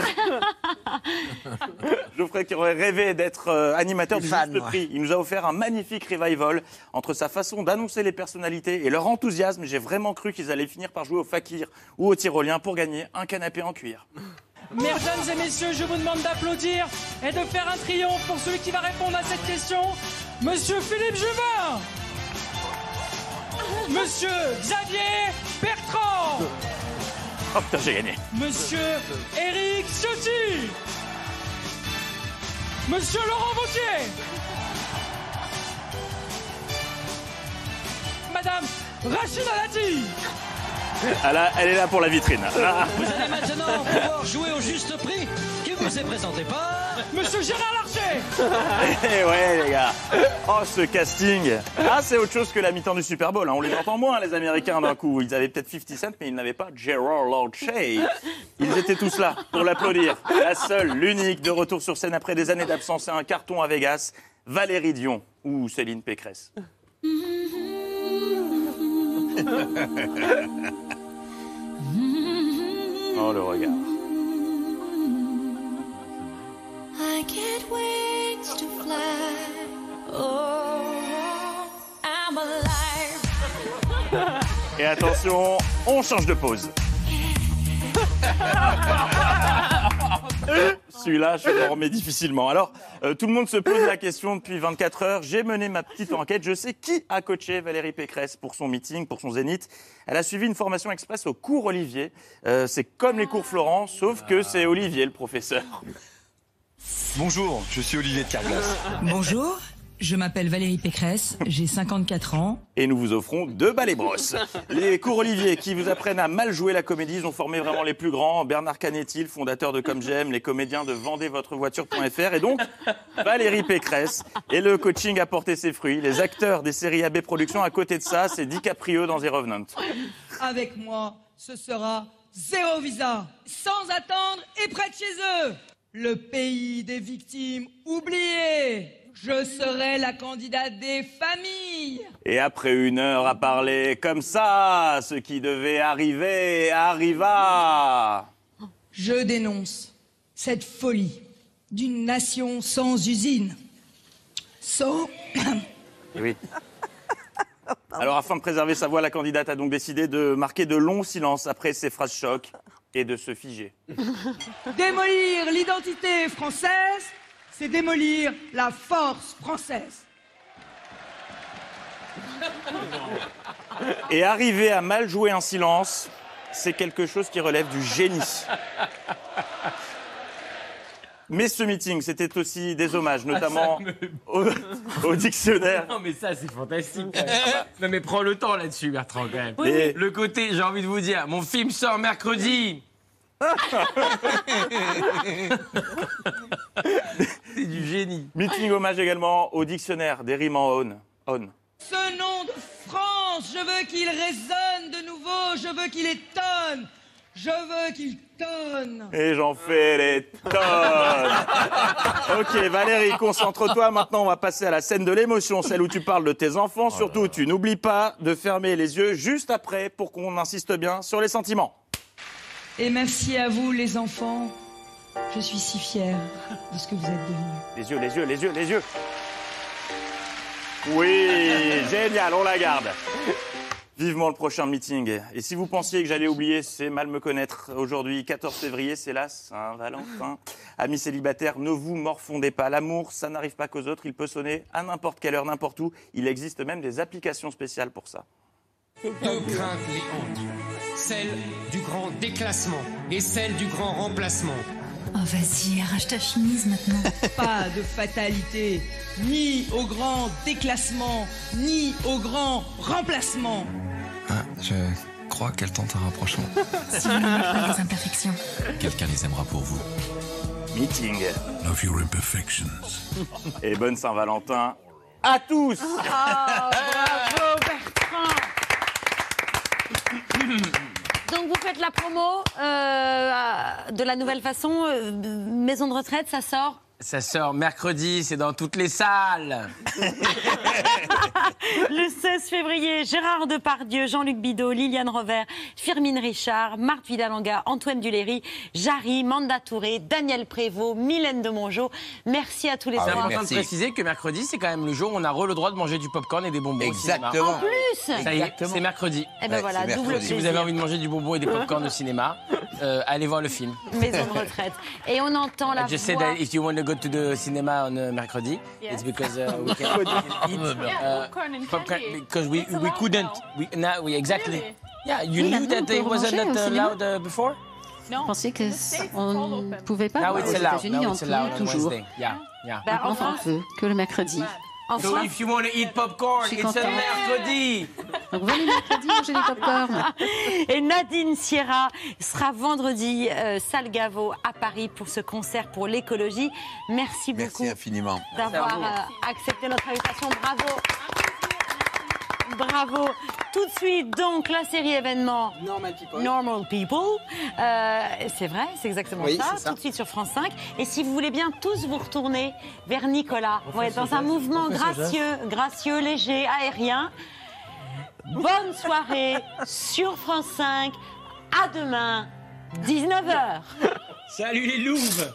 Geoffrey qui aurait rêvé d'être euh, animateur du Fan, juste prix. Il nous a offert un magnifique revival entre sa façon d'annoncer les personnalités et leur enthousiasme. J'ai vraiment cru qu'ils allaient finir par jouer au fakir ou au tyrolien pour gagner un canapé en cuir. Mesdames et messieurs, je vous demande d'applaudir et de faire un triomphe pour celui qui va répondre à cette question, Monsieur Philippe Juvin. Monsieur Xavier Bertrand. Oh putain, j'ai gagné. Monsieur Éric Ciotti. Monsieur Laurent Wauquiez Madame Rachida Dati Ah là, elle est là pour la vitrine. Ah. Vous allez maintenant pouvoir jouer au juste prix qui vous est présenté par... Monsieur Gérard Larcher Eh ouais, les gars. Oh, ce casting. Ah, c'est autre chose que la mi-temps du Super Bowl. hein. On les entend moins, les Américains, d'un coup. Ils avaient peut-être 50 Cent, mais ils n'avaient pas Gerard Larcher. Ils étaient tous là pour l'applaudir. La seule, l'unique, de retour sur scène après des années d'absence et un carton à Vegas, Valérie Dion ou Céline Pécresse. Oh, le regard. I get wings to fly. Oh, I'm alive. Et attention, on change de pause. Celui-là, je m'en remets difficilement. Alors, euh, tout le monde se pose la question depuis 24 heures. J'ai mené ma petite enquête. Je sais qui a coaché Valérie Pécresse pour son meeting, pour son zénith. Elle a suivi une formation express au cours Olivier. Euh, c'est comme les cours Florent, sauf que c'est Olivier le professeur. Bonjour, je suis Olivier de Carglass. Bonjour, je m'appelle Valérie Pécresse, j'ai 54 ans. Et nous vous offrons deux balais brosses. Les cours Olivier qui vous apprennent à mal jouer la comédie, ils ont formé vraiment les plus grands. Bernard Canetti, le fondateur de Comme J'aime, les comédiens de vendezvotrevoiture.fr et donc Valérie Pécresse. Et le coaching a porté ses fruits. Les acteurs des séries AB Productions, à côté de ça, c'est DiCaprio dans The Revenant. Avec moi, ce sera zéro visa, sans attendre et près de chez eux. Le pays des victimes oubliées. Je serai la candidate des familles. Et après une heure à parler comme ça, ce qui devait arriver arriva. Je dénonce cette folie d'une nation sans usine, sans Oui. Alors, afin de préserver sa voix, la candidate a donc décidé de marquer de longs silences après ces phrases chocs et de se figer. démolir l'identité française, c'est démolir la force française. Et arriver à mal jouer un silence, c'est quelque chose qui relève du génie. Mais ce meeting, c'était aussi des hommages, notamment au, au dictionnaire. Non mais ça c'est fantastique. quand même. non mais prends le temps là-dessus Bertrand quand même. Oui. Le côté, j'ai envie de vous dire, mon film sort mercredi. c'est du génie. Meeting hommage également au dictionnaire des rimes en on. on. Ce nom de France, je veux qu'il résonne de nouveau, je veux qu'il étonne, je veux qu'il tonne. Et j'en fais les tonnes. ok, Valérie, concentre-toi. Maintenant, on va passer à la scène de l'émotion, celle où tu parles de tes enfants. Surtout, tu n'oublies pas de fermer les yeux juste après pour qu'on insiste bien sur les sentiments. Et merci à vous, les enfants. Je suis si fière de ce que vous êtes devenus. Les yeux, les yeux, les yeux, les yeux. Oui, génial, on la garde. Vivement le prochain meeting. Et si vous pensiez que j'allais oublier, c'est mal me connaître. Aujourd'hui, 14 février, c'est la Saint-Valentin. Amis célibataires, ne vous morfondez pas. L'amour, ça n'arrive pas qu'aux autres. Il peut sonner à n'importe quelle heure, n'importe où. Il existe même des applications spéciales pour ça. Deux craintes les hantent. Celle du grand déclassement et celle du grand remplacement. Oh, vas-y, arrache ta chemise maintenant. Pas de fatalité, ni au grand déclassement, ni au grand remplacement. Ah, je crois qu'elle tente un rapprochement. Si vous pas les imperfections. Quelqu'un les aimera pour vous. Meeting. Love your imperfections. Et bonne Saint-Valentin à tous. Ah, bravo Donc vous faites la promo euh, de la nouvelle façon, euh, maison de retraite, ça sort Ça sort mercredi, c'est dans toutes les salles. Le 16 février, Gérard Depardieu, Jean-Luc Bidot, Liliane Rover, Firmine Richard, Marthe Vidalanga, Antoine Duléry, Jarry, Manda Touré, Daniel Prévost, Mylène de Mongeau. Merci à tous les C'est trois. important de préciser que mercredi, c'est quand même le jour où on a re le droit de manger du popcorn et des bonbons. au cinéma. Exactement. En plus Ça y est, c'est mercredi. Eh ben voilà, double Si vous avez envie de manger du bonbon et des popcorn au cinéma, euh, allez voir le film. Maison de retraite. Et on entend la voix... go to the cinema on uh, mercredi, it's because uh, we can eat uh, popcorn because we we couldn't. We, now we exactly. Yeah, you Oui, knew that it wasn't allowed uh, before? Vous pensez que c- on ne pouvait pas Now Aux it's allowed. États-Unis, Now on peut toujours. Yeah, yeah. On peut que le mercredi. So if you want to eat popcorn, it's a mercredi. Donc venez mercredi manger des popcorn. Et Nadine Sierra sera vendredi euh, salle Gaveau à Paris pour ce concert pour l'écologie. Merci beaucoup Merci infiniment. d'avoir euh, accepté notre invitation. Bravo. Bravo. Tout de suite, donc, la série événement Normal People. Normal People. Euh, c'est vrai, c'est exactement Oui, ça. Tout de suite sur France 5. Et si vous voulez bien tous vous retourner vers Nicolas, on être dans un mouvement gracieux, gracieux, léger, aérien. Bonne soirée sur France 5. À demain, 19h. Salut les louves.